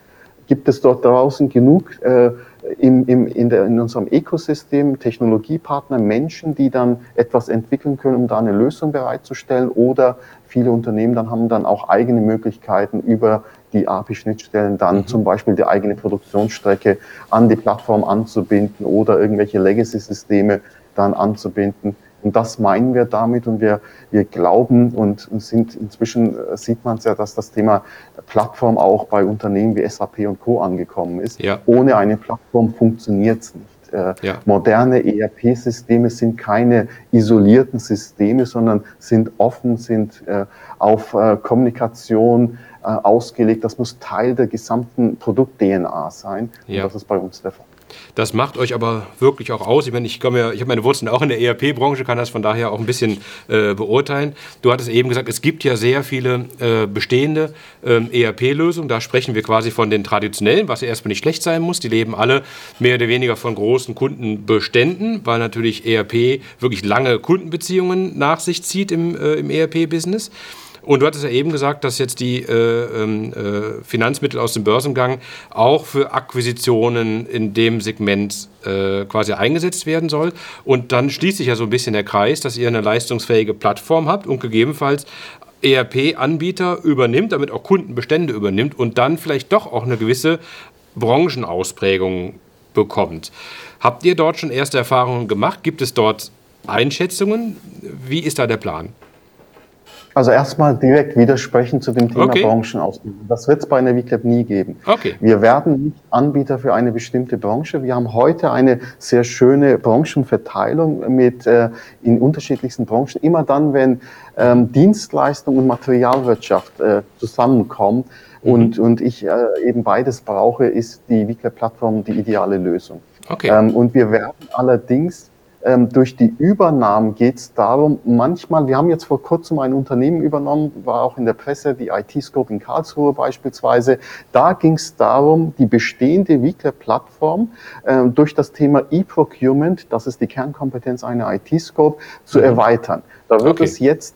gibt es dort draußen genug äh, in, in, in, der, in unserem Ökosystem Technologiepartner, Menschen, die dann etwas entwickeln können, um da eine Lösung bereitzustellen oder viele Unternehmen dann haben dann auch eigene Möglichkeiten über die API-Schnittstellen dann mhm. zum Beispiel die eigene Produktionsstrecke an die Plattform anzubinden oder irgendwelche Legacy-Systeme dann anzubinden. Und das meinen wir damit und wir, wir glauben und sind inzwischen äh, sieht man es ja, dass das Thema Plattform auch bei Unternehmen wie SAP und Co. angekommen ist. Ja. Ohne eine Plattform funktioniert es nicht. Äh, ja. Moderne ERP-Systeme sind keine isolierten Systeme, sondern sind offen, sind äh, auf äh, Kommunikation äh, ausgelegt. Das muss Teil der gesamten Produkt-DNA sein. Ja. Und das ist bei uns der Fall. Das macht euch aber wirklich auch aus. Ich meine, ich ja, ich habe meine Wurzeln auch in der ERP-Branche, kann das von daher auch ein bisschen äh, beurteilen. Du hattest eben gesagt, es gibt ja sehr viele äh, bestehende ähm, ERP-Lösungen. Da sprechen wir quasi von den traditionellen, was ja erstmal nicht schlecht sein muss. Die leben alle mehr oder weniger von großen Kundenbeständen, weil natürlich ERP wirklich lange Kundenbeziehungen nach sich zieht im, äh, im ERP-Business. Und du hattest ja eben gesagt, dass jetzt die äh, ähm, äh, Finanzmittel aus dem Börsengang auch für Akquisitionen in dem Segment äh, quasi eingesetzt werden soll. Und dann schließt sich ja so ein bisschen der Kreis, dass ihr eine leistungsfähige Plattform habt und gegebenenfalls ERP-Anbieter übernimmt, damit auch Kundenbestände übernimmt und dann vielleicht doch auch eine gewisse Branchenausprägung bekommt. Habt ihr dort schon erste Erfahrungen gemacht? Gibt es dort Einschätzungen? Wie ist da der Plan? Also erstmal direkt widersprechen zu dem Thema okay. Branchenausbildung. Das wird es bei einer VClap nie geben. Okay. Wir werden nicht Anbieter für eine bestimmte Branche. Wir haben heute eine sehr schöne Branchenverteilung mit äh, in unterschiedlichsten Branchen. Immer dann, wenn ähm, Dienstleistung und Materialwirtschaft äh, zusammenkommen mhm. und, und ich äh, eben beides brauche, ist die VClap-Plattform die ideale Lösung. Okay. Ähm, und wir werden allerdings ähm, durch die Übernahmen geht es darum, manchmal, wir haben jetzt vor kurzem ein Unternehmen übernommen, war auch in der Presse, die IT-Scope in Karlsruhe beispielsweise. Da ging es darum, die bestehende Wickler-Plattform äh, durch das Thema E-Procurement, das ist die Kernkompetenz einer IT-Scope, zu mhm. erweitern. Da wird okay. es jetzt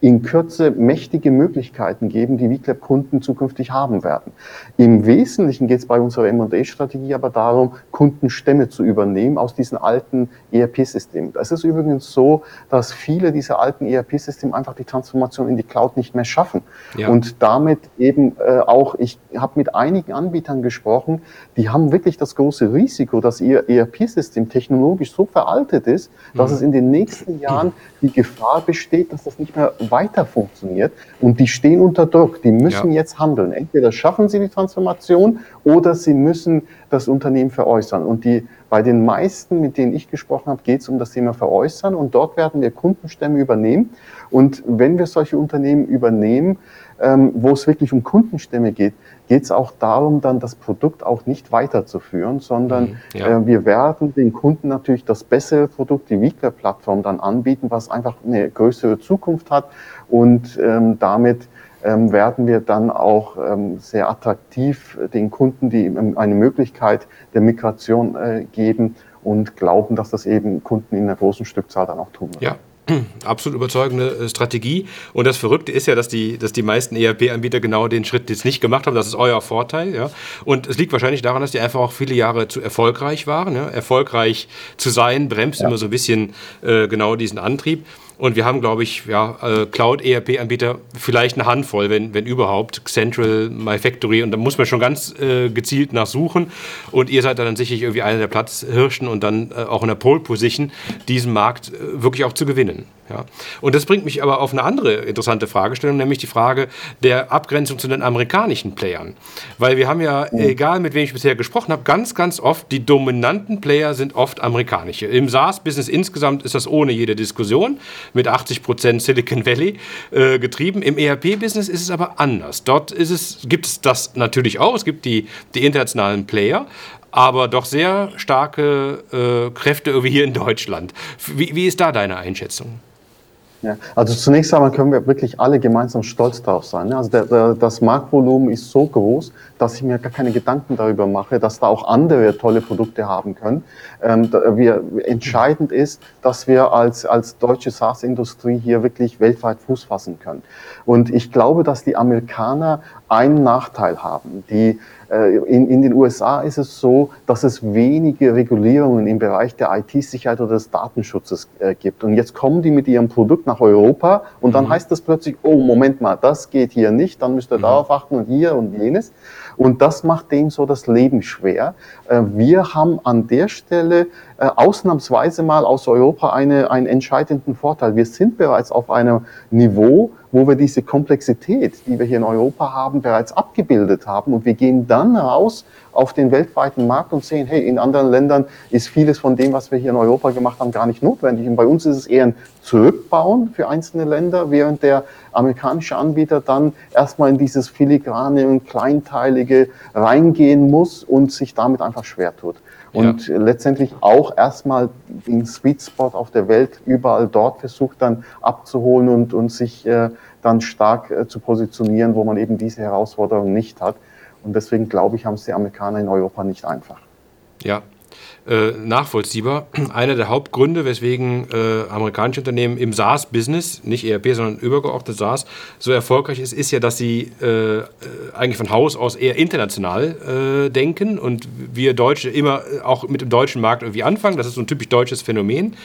in Kürze mächtige Möglichkeiten geben, die VClap-Kunden zukünftig haben werden. Im Wesentlichen geht es bei unserer M&A-Strategie aber darum, Kundenstämme zu übernehmen aus diesen alten ERP-Systemen. Es ist übrigens so, dass viele dieser alten ERP-Systeme einfach die Transformation in die Cloud nicht mehr schaffen. Ja. Und damit eben äh, auch, ich habe mit einigen Anbietern gesprochen, die haben wirklich das große Risiko, dass ihr ERP-System technologisch so veraltet ist, dass mhm. es in den nächsten Jahren die Gefahr besteht, dass das nicht mehr weiter funktioniert. Und die stehen unter Druck. Die müssen ja. jetzt handeln. Entweder schaffen sie die Transformation oder sie müssen das Unternehmen veräußern. Und die, bei den meisten, mit denen ich gesprochen habe, geht es um das Thema Veräußern. Und dort werden wir Kundenstämme übernehmen. Und wenn wir solche Unternehmen übernehmen, ähm, wo es wirklich um Kundenstämme geht, geht es auch darum, dann das Produkt auch nicht weiterzuführen, sondern mhm, ja. äh, wir werden den Kunden natürlich das bessere Produkt, die Wiegler-Plattform dann anbieten, was einfach eine größere Zukunft hat und ähm, damit ähm, werden wir dann auch ähm, sehr attraktiv den Kunden die eine Möglichkeit der Migration äh, geben und glauben, dass das eben Kunden in einer großen Stückzahl dann auch tun werden. Ja. Absolut überzeugende äh, Strategie. Und das Verrückte ist ja, dass die, dass die meisten ERP-Anbieter genau den Schritt jetzt nicht gemacht haben. Das ist euer Vorteil. Ja? Und es liegt wahrscheinlich daran, dass die einfach auch viele Jahre zu erfolgreich waren. Ja? Erfolgreich zu sein bremst ja. immer so ein bisschen äh, genau diesen Antrieb. Und wir haben, glaube ich, ja, äh, Cloud-ERP-Anbieter vielleicht eine Handvoll, wenn, wenn überhaupt. Central, MyFactory. Und da muss man schon ganz äh, gezielt nachsuchen. Und ihr seid dann sicherlich irgendwie einer der Platzhirschen und dann äh, auch in der Pole-Position, diesen Markt äh, wirklich auch zu gewinnen. Ja. Und das bringt mich aber auf eine andere interessante Fragestellung, nämlich die Frage der Abgrenzung zu den amerikanischen Playern. Weil wir haben ja, mhm. egal mit wem ich bisher gesprochen habe, ganz, ganz oft, die dominanten Player sind oft amerikanische. Im SaaS-Business insgesamt ist das ohne jede Diskussion, mit 80 Prozent Silicon Valley äh, getrieben. Im ERP-Business ist es aber anders. Dort ist es, gibt es das natürlich auch, es gibt die, die internationalen Player, aber doch sehr starke äh, Kräfte irgendwie hier in Deutschland. Wie, wie ist da deine Einschätzung? Ja, also zunächst einmal können wir wirklich alle gemeinsam stolz darauf sein. Also der, der, das Marktvolumen ist so groß, dass ich mir gar keine Gedanken darüber mache, dass da auch andere tolle Produkte haben können. Ähm, wir, entscheidend ist, dass wir als, als deutsche SaaS-Industrie hier wirklich weltweit Fuß fassen können. Und ich glaube, dass die Amerikaner einen Nachteil haben. Die äh, in, in den USA ist es so, dass es wenige Regulierungen im Bereich der IT-Sicherheit oder des Datenschutzes äh, gibt. Und jetzt kommen die mit ihrem Produkt nach Europa und dann mhm. heißt das plötzlich, oh, Moment mal, das geht hier nicht, dann müsst ihr mhm. darauf achten und hier und jenes. Und das macht denen so das Leben schwer. Äh, wir haben an der Stelle äh, ausnahmsweise mal aus Europa eine, einen entscheidenden Vorteil. Wir sind bereits auf einem Niveau, wo wir diese Komplexität, die wir hier in Europa haben, bereits abgebildet haben. Und wir gehen dann raus auf den weltweiten Markt und sehen, hey, in anderen Ländern ist vieles von dem, was wir hier in Europa gemacht haben, gar nicht notwendig. Und bei uns ist es eher ein Zurückbauen für einzelne Länder, während der amerikanische Anbieter dann erstmal in dieses filigrane und kleinteilige reingehen muss und sich damit einfach schwer tut. und ja. letztendlich auch erstmal den Sweet Spot auf der Welt überall dort versucht dann abzuholen und, und sich äh, dann stark äh, zu positionieren, wo man eben diese Herausforderung nicht hat. Und deswegen glaube ich, haben es die Amerikaner in Europa nicht einfach. Ja, äh, nachvollziehbar. Einer der Hauptgründe, weswegen äh, amerikanische Unternehmen im SaaS-Business, nicht ERP, sondern übergeordnet SaaS, so erfolgreich ist, ist ja, dass sie äh, eigentlich von Haus aus eher international äh, denken und wir Deutsche immer auch mit dem deutschen Markt irgendwie anfangen. Das ist so ein typisch deutsches Phänomen.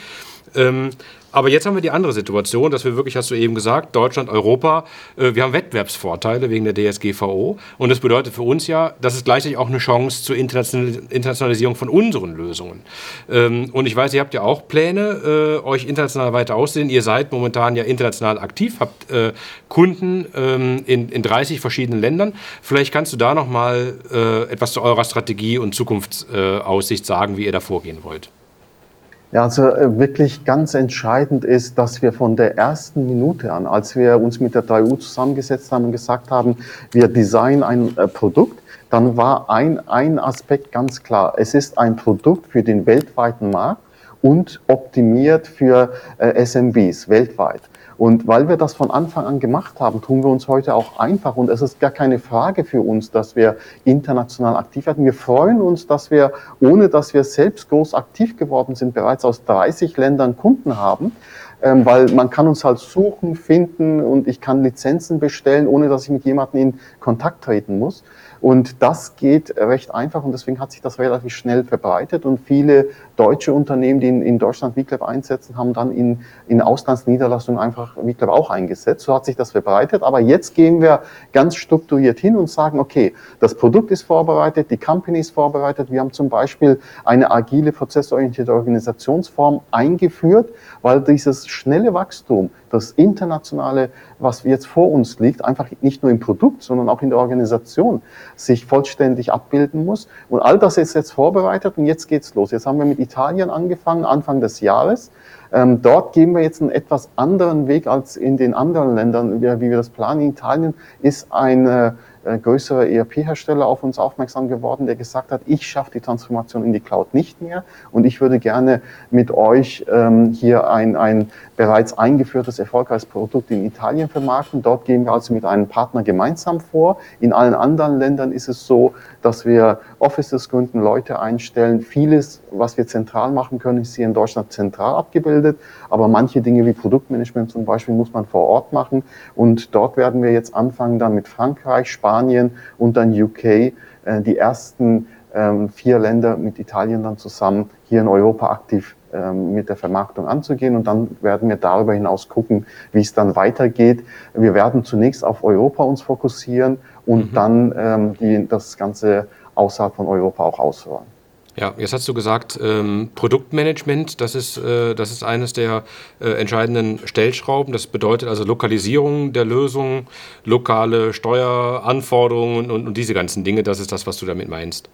Ähm, aber jetzt haben wir die andere Situation, dass wir wirklich, hast du eben gesagt, Deutschland, Europa, äh, wir haben Wettbewerbsvorteile wegen der DSGVO. Und das bedeutet für uns ja, das ist gleichzeitig auch eine Chance zur Internationalisierung von unseren Lösungen. Ähm, und ich weiß, ihr habt ja auch Pläne, äh, euch international weiter auszusehen. Ihr seid momentan ja international aktiv, habt äh, Kunden ähm, in, in 30 verschiedenen Ländern. Vielleicht kannst du da noch mal etwas zu eurer Strategie und Zukunftsaussicht sagen, wie ihr da vorgehen wollt. Ja, also äh, wirklich ganz entscheidend ist, dass wir von der ersten Minute an, als wir uns mit der 3U zusammengesetzt haben und gesagt haben, wir designen ein äh, Produkt, dann war ein, ein Aspekt ganz klar. Es ist ein Produkt für den weltweiten Markt und optimiert für äh, SMBs weltweit. Und weil wir das von Anfang an gemacht haben, tun wir uns heute auch einfach. Und es ist gar keine Frage für uns, dass wir international aktiv werden. Wir freuen uns, dass wir, ohne dass wir selbst groß aktiv geworden sind, bereits aus 30 Ländern Kunden haben. Ähm, weil man kann uns halt suchen, finden und ich kann Lizenzen bestellen, ohne dass ich mit jemandem in Kontakt treten muss. Und das geht recht einfach und deswegen hat sich das relativ schnell verbreitet und viele deutsche Unternehmen, die in, in Deutschland WeClap einsetzen, haben dann in, in Auslandsniederlassungen einfach WeClap auch eingesetzt. So hat sich das verbreitet. Aber jetzt gehen wir ganz strukturiert hin und sagen, okay, das Produkt ist vorbereitet, die Company ist vorbereitet. Wir haben zum Beispiel eine agile, prozessorientierte Organisationsform eingeführt, weil dieses schnelle Wachstum, das internationale, was jetzt vor uns liegt, einfach nicht nur im Produkt, sondern auch in der Organisation sich vollständig abbilden muss. Und all das ist jetzt vorbereitet und jetzt geht's los. Jetzt haben wir mit Italien angefangen, Anfang des Jahres. Ähm, dort gehen wir jetzt einen etwas anderen Weg als in den anderen Ländern, wie, wir das planen. Italien ist eine äh, größere ERP-Hersteller auf uns aufmerksam geworden, der gesagt hat, ich schaffe die Transformation in die Cloud nicht mehr und ich würde gerne mit euch ähm, hier ein, ein bereits eingeführtes, erfolgreiches Produkt in Italien vermarkten. Dort gehen wir also mit einem Partner gemeinsam vor. In allen anderen Ländern ist es so, dass wir Offices gründen, Leute einstellen. Vieles, was wir zentral machen können, ist hier in Deutschland zentral abgebildet. Aber manche Dinge wie Produktmanagement zum Beispiel muss man vor Ort machen. Und dort werden wir jetzt anfangen, dann mit Frankreich, Spanien und dann UK äh, die ersten ähm, vier Länder mit Italien dann zusammen hier in Europa aktiv ähm, mit der Vermarktung anzugehen und dann werden wir darüber hinaus gucken, wie es dann weitergeht. Wir werden zunächst auf Europa uns fokussieren und mhm. dann ähm, die, das Ganze außerhalb von Europa auch ausrollen. Ja, jetzt hast du gesagt, ähm, Produktmanagement, das ist, äh, das ist eines der äh, entscheidenden Stellschrauben. Das bedeutet also Lokalisierung der Lösung, lokale Steueranforderungen und, und diese ganzen Dinge. Das ist das, was du damit meinst.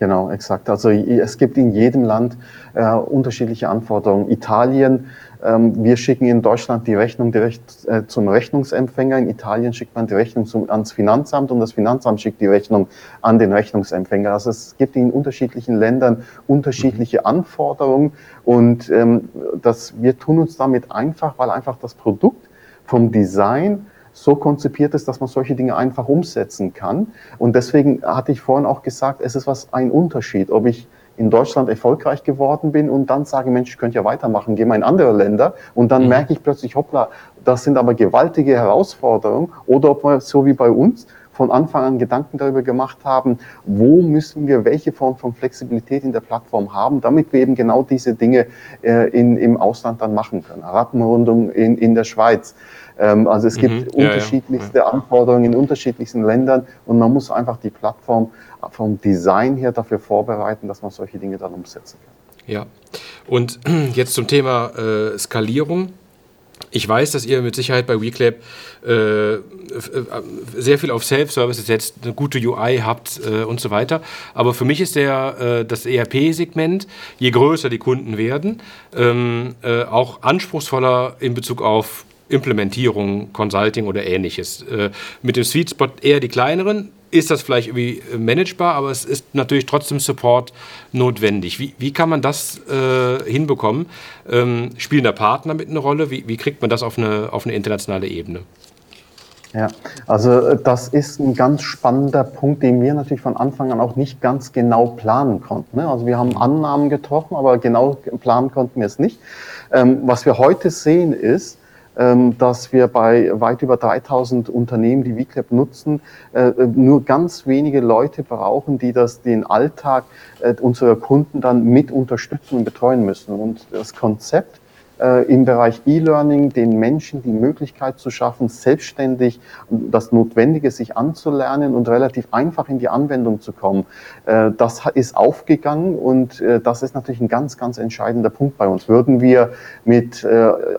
Genau, exakt. Also es gibt in jedem Land äh, unterschiedliche Anforderungen. Italien, ähm, wir schicken in Deutschland die Rechnung direkt äh, zum Rechnungsempfänger. In Italien schickt man die Rechnung zum, ans Finanzamt und das Finanzamt schickt die Rechnung an den Rechnungsempfänger. Also es gibt in unterschiedlichen Ländern unterschiedliche mhm. Anforderungen und ähm, das, wir tun uns damit einfach, weil einfach das Produkt vom Design so konzipiert ist, dass man solche Dinge einfach umsetzen kann. Und deswegen hatte ich vorhin auch gesagt, es ist was ein Unterschied, ob ich in Deutschland erfolgreich geworden bin und dann sage, Mensch, ich könnte ja weitermachen, gehe mal in andere Länder und dann mhm. merke ich plötzlich, hoppla, das sind aber gewaltige Herausforderungen oder ob man so wie bei uns von Anfang an Gedanken darüber gemacht haben, wo müssen wir welche Form von Flexibilität in der Plattform haben, damit wir eben genau diese Dinge äh, in, im Ausland dann machen können. Rappenrundung in, in der Schweiz. Ähm, also es gibt mhm, ja, unterschiedlichste ja. Anforderungen in unterschiedlichsten Ländern und man muss einfach die Plattform vom Design her dafür vorbereiten, dass man solche Dinge dann umsetzen kann. Ja, und jetzt zum Thema äh, Skalierung. Ich weiß, dass ihr mit Sicherheit bei WeClap äh, sehr viel auf Self-Services setzt, eine gute UI habt äh, und so weiter. Aber für mich ist der, äh, das ERP-Segment, je größer die Kunden werden, ähm, äh, auch anspruchsvoller in Bezug auf Implementierung, Consulting oder ähnliches. Äh, mit dem Sweet Spot eher die kleineren, ist das vielleicht irgendwie managebar, aber es ist natürlich trotzdem Support notwendig. Wie, wie kann man das äh, hinbekommen? Ähm, spielen da Partner mit eine Rolle? Wie, wie kriegt man das auf eine, auf eine internationale Ebene? Ja, also äh, das ist ein ganz spannender Punkt, den wir natürlich von Anfang an auch nicht ganz genau planen konnten. Ne? Also wir haben Annahmen getroffen, aber genau planen konnten wir es nicht. Ähm, was wir heute sehen ist, dass wir bei weit über 3000 Unternehmen, die VClap nutzen, äh, nur ganz wenige Leute brauchen, die das den Alltag äh, unserer Kunden dann mit unterstützen und betreuen müssen. Und das Konzept im Bereich E-Learning den Menschen die Möglichkeit zu schaffen, selbstständig das Notwendige sich anzulernen und relativ einfach in die Anwendung zu kommen. Äh, das ist aufgegangen und äh, das ist natürlich ein ganz, ganz entscheidender Punkt bei uns. Würden wir mit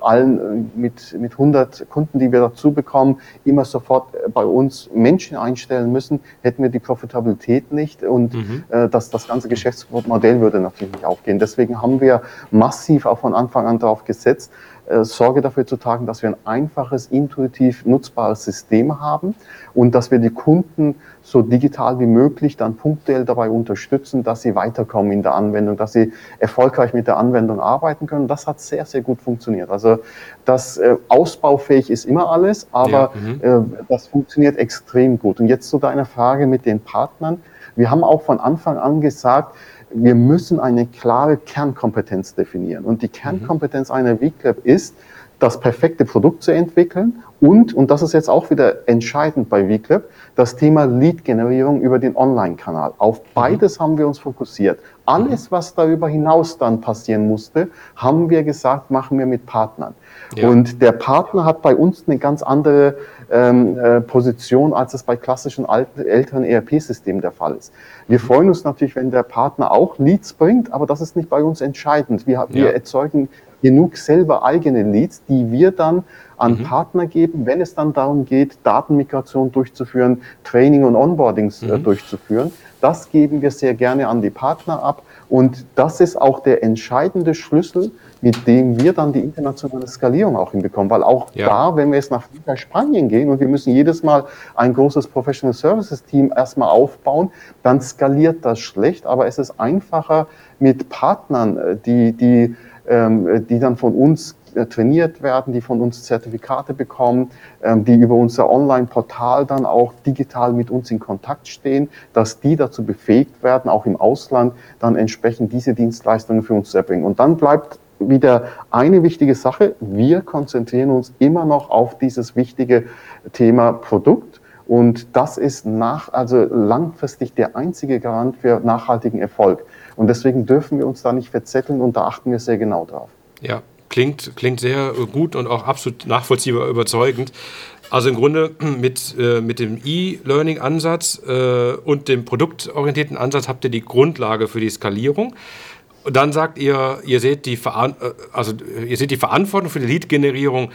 allen, mit, mit 100 Kunden, die wir dazu bekommen, immer sofort bei uns Menschen einstellen müssen, hätten wir die Profitabilität nicht und mhm. das, das ganze Geschäftsmodell würde natürlich nicht aufgehen. Deswegen haben wir massiv auch von Anfang an darauf gesetzt, äh, Sorge dafür zu tragen, dass wir ein einfaches, intuitiv nutzbares System haben und dass wir die Kunden so digital wie möglich dann punktuell dabei unterstützen, dass sie weiterkommen in der Anwendung, dass sie erfolgreich mit der Anwendung arbeiten können. Das hat sehr, sehr gut funktioniert. Also das äh, ausbaufähig ist immer alles, aber ja, mhm. äh, das funktioniert extrem gut. Und jetzt zu deiner Frage mit den Partnern. Wir haben auch von Anfang an gesagt, wir müssen eine klare Kernkompetenz definieren. Und die Kernkompetenz einer VClap ist, das perfekte Produkt zu entwickeln und, und das ist jetzt auch wieder entscheidend bei VClap, das Thema Lead-Generierung über den Online-Kanal. Auf mhm. beides haben wir uns fokussiert. Alles, mhm. was darüber hinaus dann passieren musste, haben wir gesagt, machen wir mit Partnern. Ja. Und der Partner hat bei uns eine ganz andere ähm, äh, Position, als es bei klassischen alten, älteren ERP-Systemen der Fall ist. Wir freuen uns natürlich, wenn der Partner auch Leads bringt, aber das ist nicht bei uns entscheidend. Wir, wir erzeugen genug selber eigene Leads, die wir dann an mhm. Partner geben, wenn es dann darum geht, Datenmigration durchzuführen, Training und Onboardings äh, mhm. äh, durchzuführen. Das geben wir sehr gerne an die Partner ab. Und das ist auch der entscheidende Schlüssel, mit dem wir dann die internationale Skalierung auch hinbekommen. Weil auch ja. da, wenn wir jetzt nach Spanien gehen und wir müssen jedes Mal ein großes Professional Services Team erstmal aufbauen, dann skaliert das schlecht. Aber es ist einfacher mit Partnern, äh, die, die, ähm, die dann von uns äh, trainiert werden, die von uns Zertifikate bekommen, ähm, die über unser Online-Portal dann auch digital mit uns in Kontakt stehen, dass die dazu befähigt werden, auch im Ausland dann entsprechend diese Dienstleistungen für uns zu erbringen. Und dann bleibt wieder eine wichtige Sache. Wir konzentrieren uns immer noch auf dieses wichtige Thema Produkt. Und das ist nach, also langfristig der einzige Garant für nachhaltigen Erfolg. Und deswegen dürfen wir uns da nicht verzetteln und da achten wir sehr genau drauf. Ja, klingt, klingt sehr gut und auch absolut nachvollziehbar überzeugend. Also im Grunde mit, äh, mit dem E-Learning-Ansatz äh, und dem produktorientierten Ansatz habt ihr die Grundlage für die Skalierung. Und dann sagt ihr, ihr seht die, Veran äh, also, ihr seht die Verantwortung für die Lead-Generierung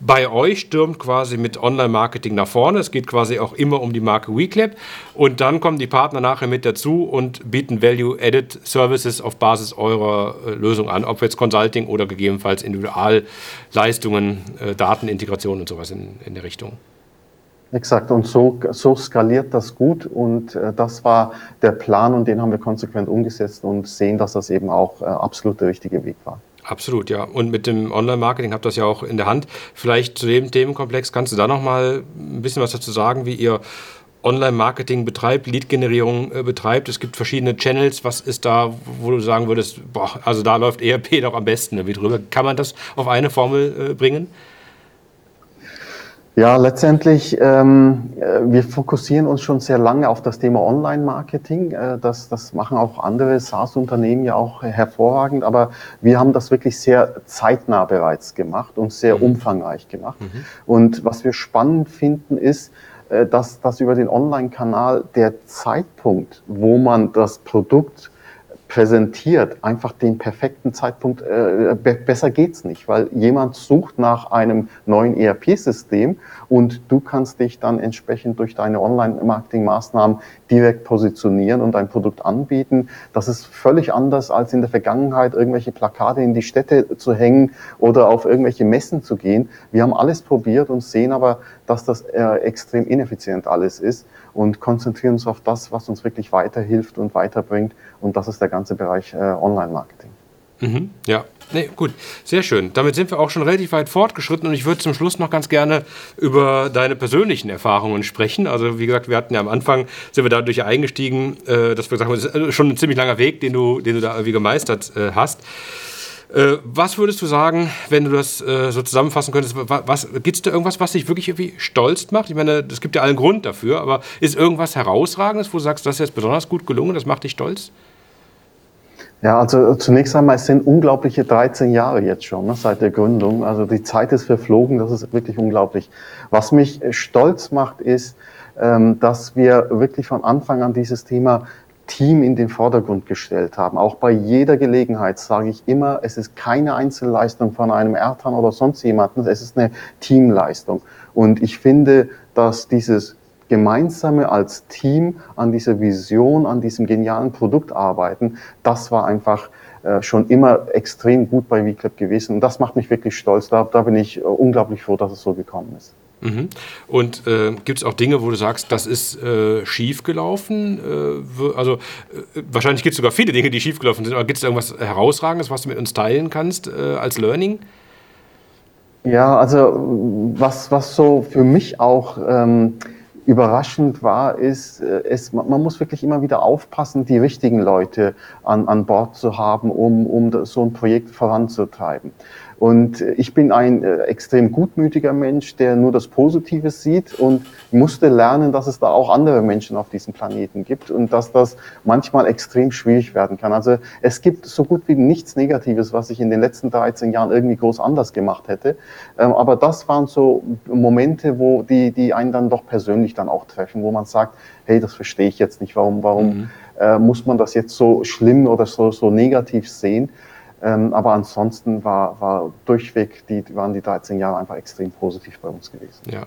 bei euch stürmt quasi mit Online-Marketing nach vorne. Es geht quasi auch immer um die Marke WeClap. Und dann kommen die Partner nachher mit dazu und bieten Value-Added Services auf Basis eurer äh, Lösung an, ob jetzt Consulting oder gegebenenfalls Individualleistungen, äh, Datenintegration und sowas in, in der Richtung. Exakt, und so, so skaliert das gut und äh, das war der Plan und den haben wir konsequent umgesetzt und sehen, dass das eben auch äh, absolut der richtige Weg war. Absolut, ja. Und mit dem Online-Marketing habt ihr das ja auch in der Hand. Vielleicht zu dem Themenkomplex kannst du da noch mal ein bisschen was dazu sagen, wie ihr Online-Marketing betreibt, Lead-Generierung äh, betreibt. Es gibt verschiedene Channels. Was ist da, wo du sagen würdest, boah, also da läuft ERP doch am besten. Wie drüber kann man das auf eine Formel äh, bringen? Ja, letztendlich, ähm, äh, wir fokussieren uns schon sehr lange auf das Thema Online-Marketing. Äh, das, das machen auch andere SaaS-Unternehmen ja auch hervorragend, aber wir haben das wirklich sehr zeitnah bereits gemacht und sehr mhm. umfangreich gemacht. Mhm. Und was wir spannend finden, ist, äh, dass, dass über den Online-Kanal der Zeitpunkt, wo man das Produkt präsentiert, einfach den perfekten Zeitpunkt, äh, be besser geht's nicht, weil jemand sucht nach einem neuen ERP-System und du kannst dich dann entsprechend durch deine Online-Marketing-Maßnahmen direkt positionieren und ein Produkt anbieten. Das ist völlig anders als in der Vergangenheit, irgendwelche Plakate in die Städte zu hängen oder auf irgendwelche Messen zu gehen. Wir haben alles probiert und sehen aber, dass das äh, extrem ineffizient alles ist und konzentrieren uns auf das, was uns wirklich weiterhilft und weiterbringt. Und das ist der ganze Bereich äh, Online-Marketing. Mhm, ja, nee, gut, sehr schön. Damit sind wir auch schon relativ weit fortgeschritten und ich würde zum Schluss noch ganz gerne über deine persönlichen Erfahrungen sprechen. Also wie gesagt, wir hatten ja am Anfang, sind wir dadurch eingestiegen, äh, dass wir sagen, das ist schon ein ziemlich langer Weg, den du, den du da irgendwie gemeistert äh, hast. Äh, was würdest du sagen, wenn du das äh, so zusammenfassen könntest? Was, Gibt es da irgendwas, was dich wirklich irgendwie stolz macht? Ich meine, es gibt ja allen Grund dafür, aber ist irgendwas Herausragendes, wo du sagst, das ist jetzt besonders gut gelungen, das macht dich stolz? Ja, also zunächst einmal, es sind unglaubliche 13 Jahre jetzt schon ne, seit der Gründung. Also die Zeit ist verflogen, das ist wirklich unglaublich. Was mich stolz macht, ist, ähm, dass wir wirklich von Anfang an dieses Thema Team in den Vordergrund gestellt haben. Auch bei jeder Gelegenheit sage ich immer, es ist keine Einzelleistung von einem Ertan oder sonst jemanden, es ist eine Teamleistung. Und ich finde, dass dieses gemeinsame als Team an dieser Vision, an diesem genialen Produkt arbeiten, das war einfach äh, schon immer extrem gut bei WeClub gewesen. Und das macht mich wirklich stolz. Da, da bin ich äh, unglaublich froh, dass es so gekommen ist. Mhm. Und äh, gibt es auch Dinge, wo du sagst, das ist äh, schief gelaufen? Äh, also äh, wahrscheinlich gibt es sogar viele Dinge, die schief gelaufen sind, aber gibt es irgendwas Herausragendes, was du mit uns teilen kannst äh, als Learning? Ja, also was, was so für mich auch ähm, überraschend war, ist, äh, es, man muss wirklich immer wieder aufpassen, die richtigen Leute an, an Bord zu haben, um, um so ein Projekt voranzutreiben. Und ich bin ein äh, extrem gutmütiger Mensch, der nur das Positive sieht und musste lernen, dass es da auch andere Menschen auf diesem Planeten gibt und dass das manchmal extrem schwierig werden kann. Also es gibt so gut wie nichts Negatives, was ich in den letzten 13 Jahren irgendwie groß anders gemacht hätte. Ähm, aber das waren so Momente, wo die, die einen dann doch persönlich dann auch treffen, wo man sagt, hey, das verstehe ich jetzt nicht, warum, warum mhm. äh, muss man das jetzt so schlimm oder so, so negativ sehen? Ähm, aber ansonsten war, war durchweg, die, waren die 13 Jahre einfach extrem positiv bei uns gewesen. Ja,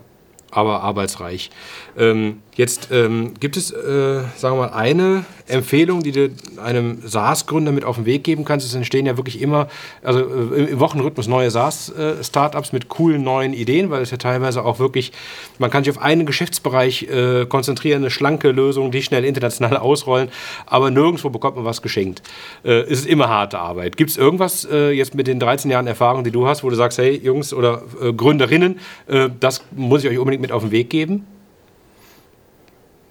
aber arbeitsreich. Ähm, Jetzt ähm, gibt es, äh, sagen wir mal, eine Empfehlung, die du einem SaaS-Gründer mit auf den Weg geben kannst. Es entstehen ja wirklich immer, also äh, im Wochenrhythmus neue SaaS-Startups mit coolen neuen Ideen, weil es ja teilweise auch wirklich, man kann sich auf einen Geschäftsbereich äh, konzentrieren, eine schlanke Lösung, die schnell international ausrollen, aber nirgendwo bekommt man was geschenkt. Äh, es ist immer harte Arbeit. Gibt es irgendwas äh, jetzt mit den 13 Jahren Erfahrung, die du hast, wo du sagst, hey Jungs oder äh, Gründerinnen, das muss ich euch unbedingt mit auf den Weg geben?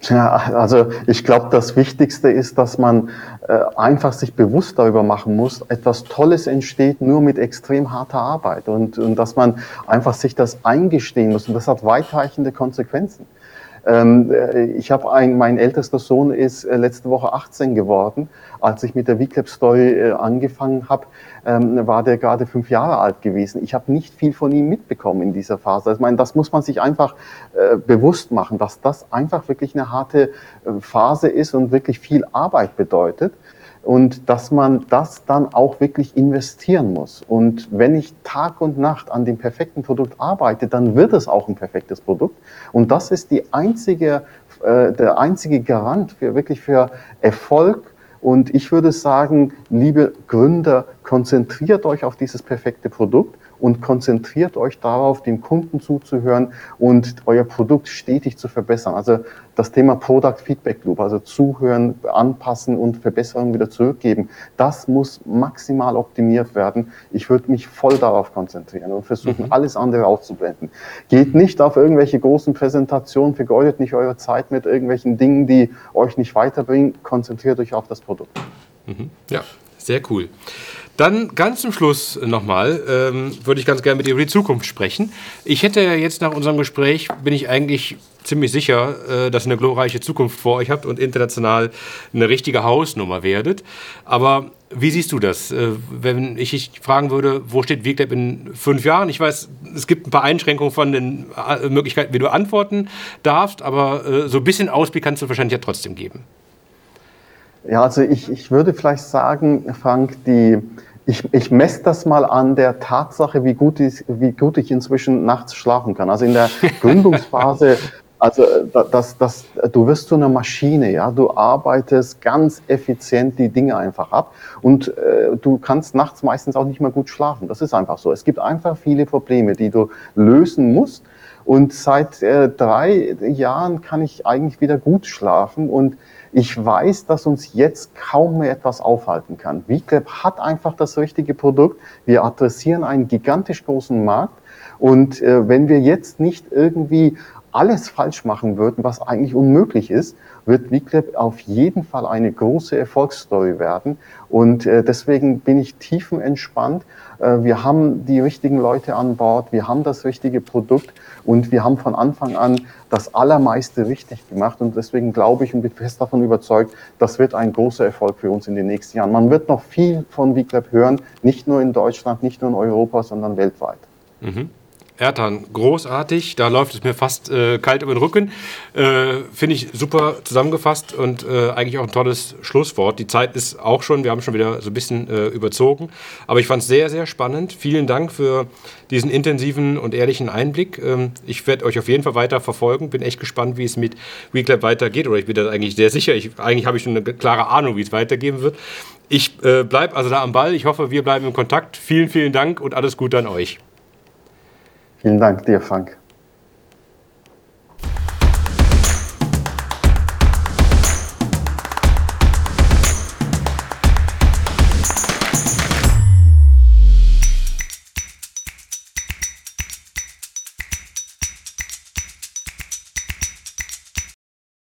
Ja, also ich glaube, das Wichtigste ist, dass man äh, einfach sich bewusst darüber machen muss, etwas Tolles entsteht nur mit extrem harter Arbeit und, und dass man einfach sich das eingestehen muss und das hat weitreichende Konsequenzen. Ähm, äh, ich habe ein, mein ältester Sohn ist äh, letzte Woche 18 geworden. Als ich mit der VClap Story äh, angefangen habe, ähm, war der gerade fünf Jahre alt gewesen. Ich habe nicht viel von ihm mitbekommen in dieser Phase. Also, ich meine, das muss man sich einfach bewusst machen, dass das einfach wirklich eine harte Phase ist und wirklich viel Arbeit bedeutet und dass man das dann auch wirklich investieren muss. Und wenn ich Tag und Nacht an dem perfekten Produkt arbeite, dann wird es auch ein perfektes Produkt. Und das ist die einzige, äh, der einzige Garant für wirklich für Erfolg. Und ich würde sagen, liebe Gründer, konzentriert euch auf dieses perfekte Produkt und konzentriert euch darauf, dem Kunden zuzuhören und euer Produkt stetig zu verbessern. Also das Thema Product Feedback Loop, also zuhören, anpassen und Verbesserungen wieder zurückgeben, das muss maximal optimiert werden. Ich würde mich voll darauf konzentrieren und versuchen, mhm. alles andere auszublenden. Geht nicht auf irgendwelche großen Präsentationen, vergeudet nicht eure Zeit mit irgendwelchen Dingen, die euch nicht weiterbringen. Konzentriert euch auf das Produkt. Mhm. Ja, sehr cool. Dann ganz zum Schluss nochmal ähm, würde ich ganz gerne mit dir über die Zukunft sprechen. Ich hätte ja jetzt nach unserem Gespräch, bin ich eigentlich ziemlich sicher, äh, dass ihr eine glorreiche Zukunft vor euch habt und international eine richtige Hausnummer werdet. Aber wie siehst du das? Äh, wenn ich dich fragen würde, wo steht VClap in fünf Jahren? Ich weiß, es gibt ein paar Einschränkungen von den äh, Möglichkeiten, wie du antworten darfst, aber äh, so ein bisschen Ausblick kannst du wahrscheinlich ja trotzdem geben. Ja, also ich, ich würde vielleicht sagen, Frank, die, ich, ich messe das mal an der Tatsache, wie gut, ich, wie gut ich inzwischen nachts schlafen kann. Also in der Gründungsphase also das, das, du wirst zu einer Maschine, ja. Du arbeitest ganz effizient die Dinge einfach ab und äh, du kannst nachts meistens auch nicht mehr gut schlafen. Das ist einfach so. Es gibt einfach viele Probleme, die du lösen musst. Und seit äh, drei Jahren kann ich eigentlich wieder gut schlafen und ich weiß, dass uns jetzt kaum mehr etwas aufhalten kann. VClap hat einfach das richtige Produkt. Wir adressieren einen gigantisch großen Markt. Und äh, wenn wir jetzt nicht irgendwie alles falsch machen würden, was eigentlich unmöglich ist, wird WeClap auf jeden Fall eine große Erfolgsstory werden. Und äh, deswegen bin ich tiefenentspannt. Äh, wir haben die richtigen Leute an Bord, wir haben das richtige Produkt und wir haben von Anfang an das Allermeiste richtig gemacht. Und deswegen glaube ich und bin fest davon überzeugt, das wird ein großer Erfolg für uns in den nächsten Jahren. Man wird noch viel von WeClap hören, nicht nur in Deutschland, nicht nur in Europa, sondern weltweit. Mhm. Ertan, großartig. Da läuft es mir fast äh, kalt über den Rücken. Äh, Finde ich super zusammengefasst und äh, eigentlich auch ein tolles Schlusswort. Die Zeit ist auch schon, wir haben schon wieder so ein bisschen äh, überzogen. Aber ich fand es sehr, sehr spannend. Vielen Dank für diesen intensiven und ehrlichen Einblick. Ähm, ich werde euch auf jeden Fall weiter verfolgen. Bin echt gespannt, wie es mit WeClap weitergeht. Oder ich bin da eigentlich sehr sicher. Ich, eigentlich habe ich schon eine klare Ahnung, wie es weitergehen wird. Ich äh, bleibe also da am Ball. Ich hoffe, wir bleiben im Kontakt. Vielen, vielen Dank und alles Gute an euch. Vielen Dank dir, Frank.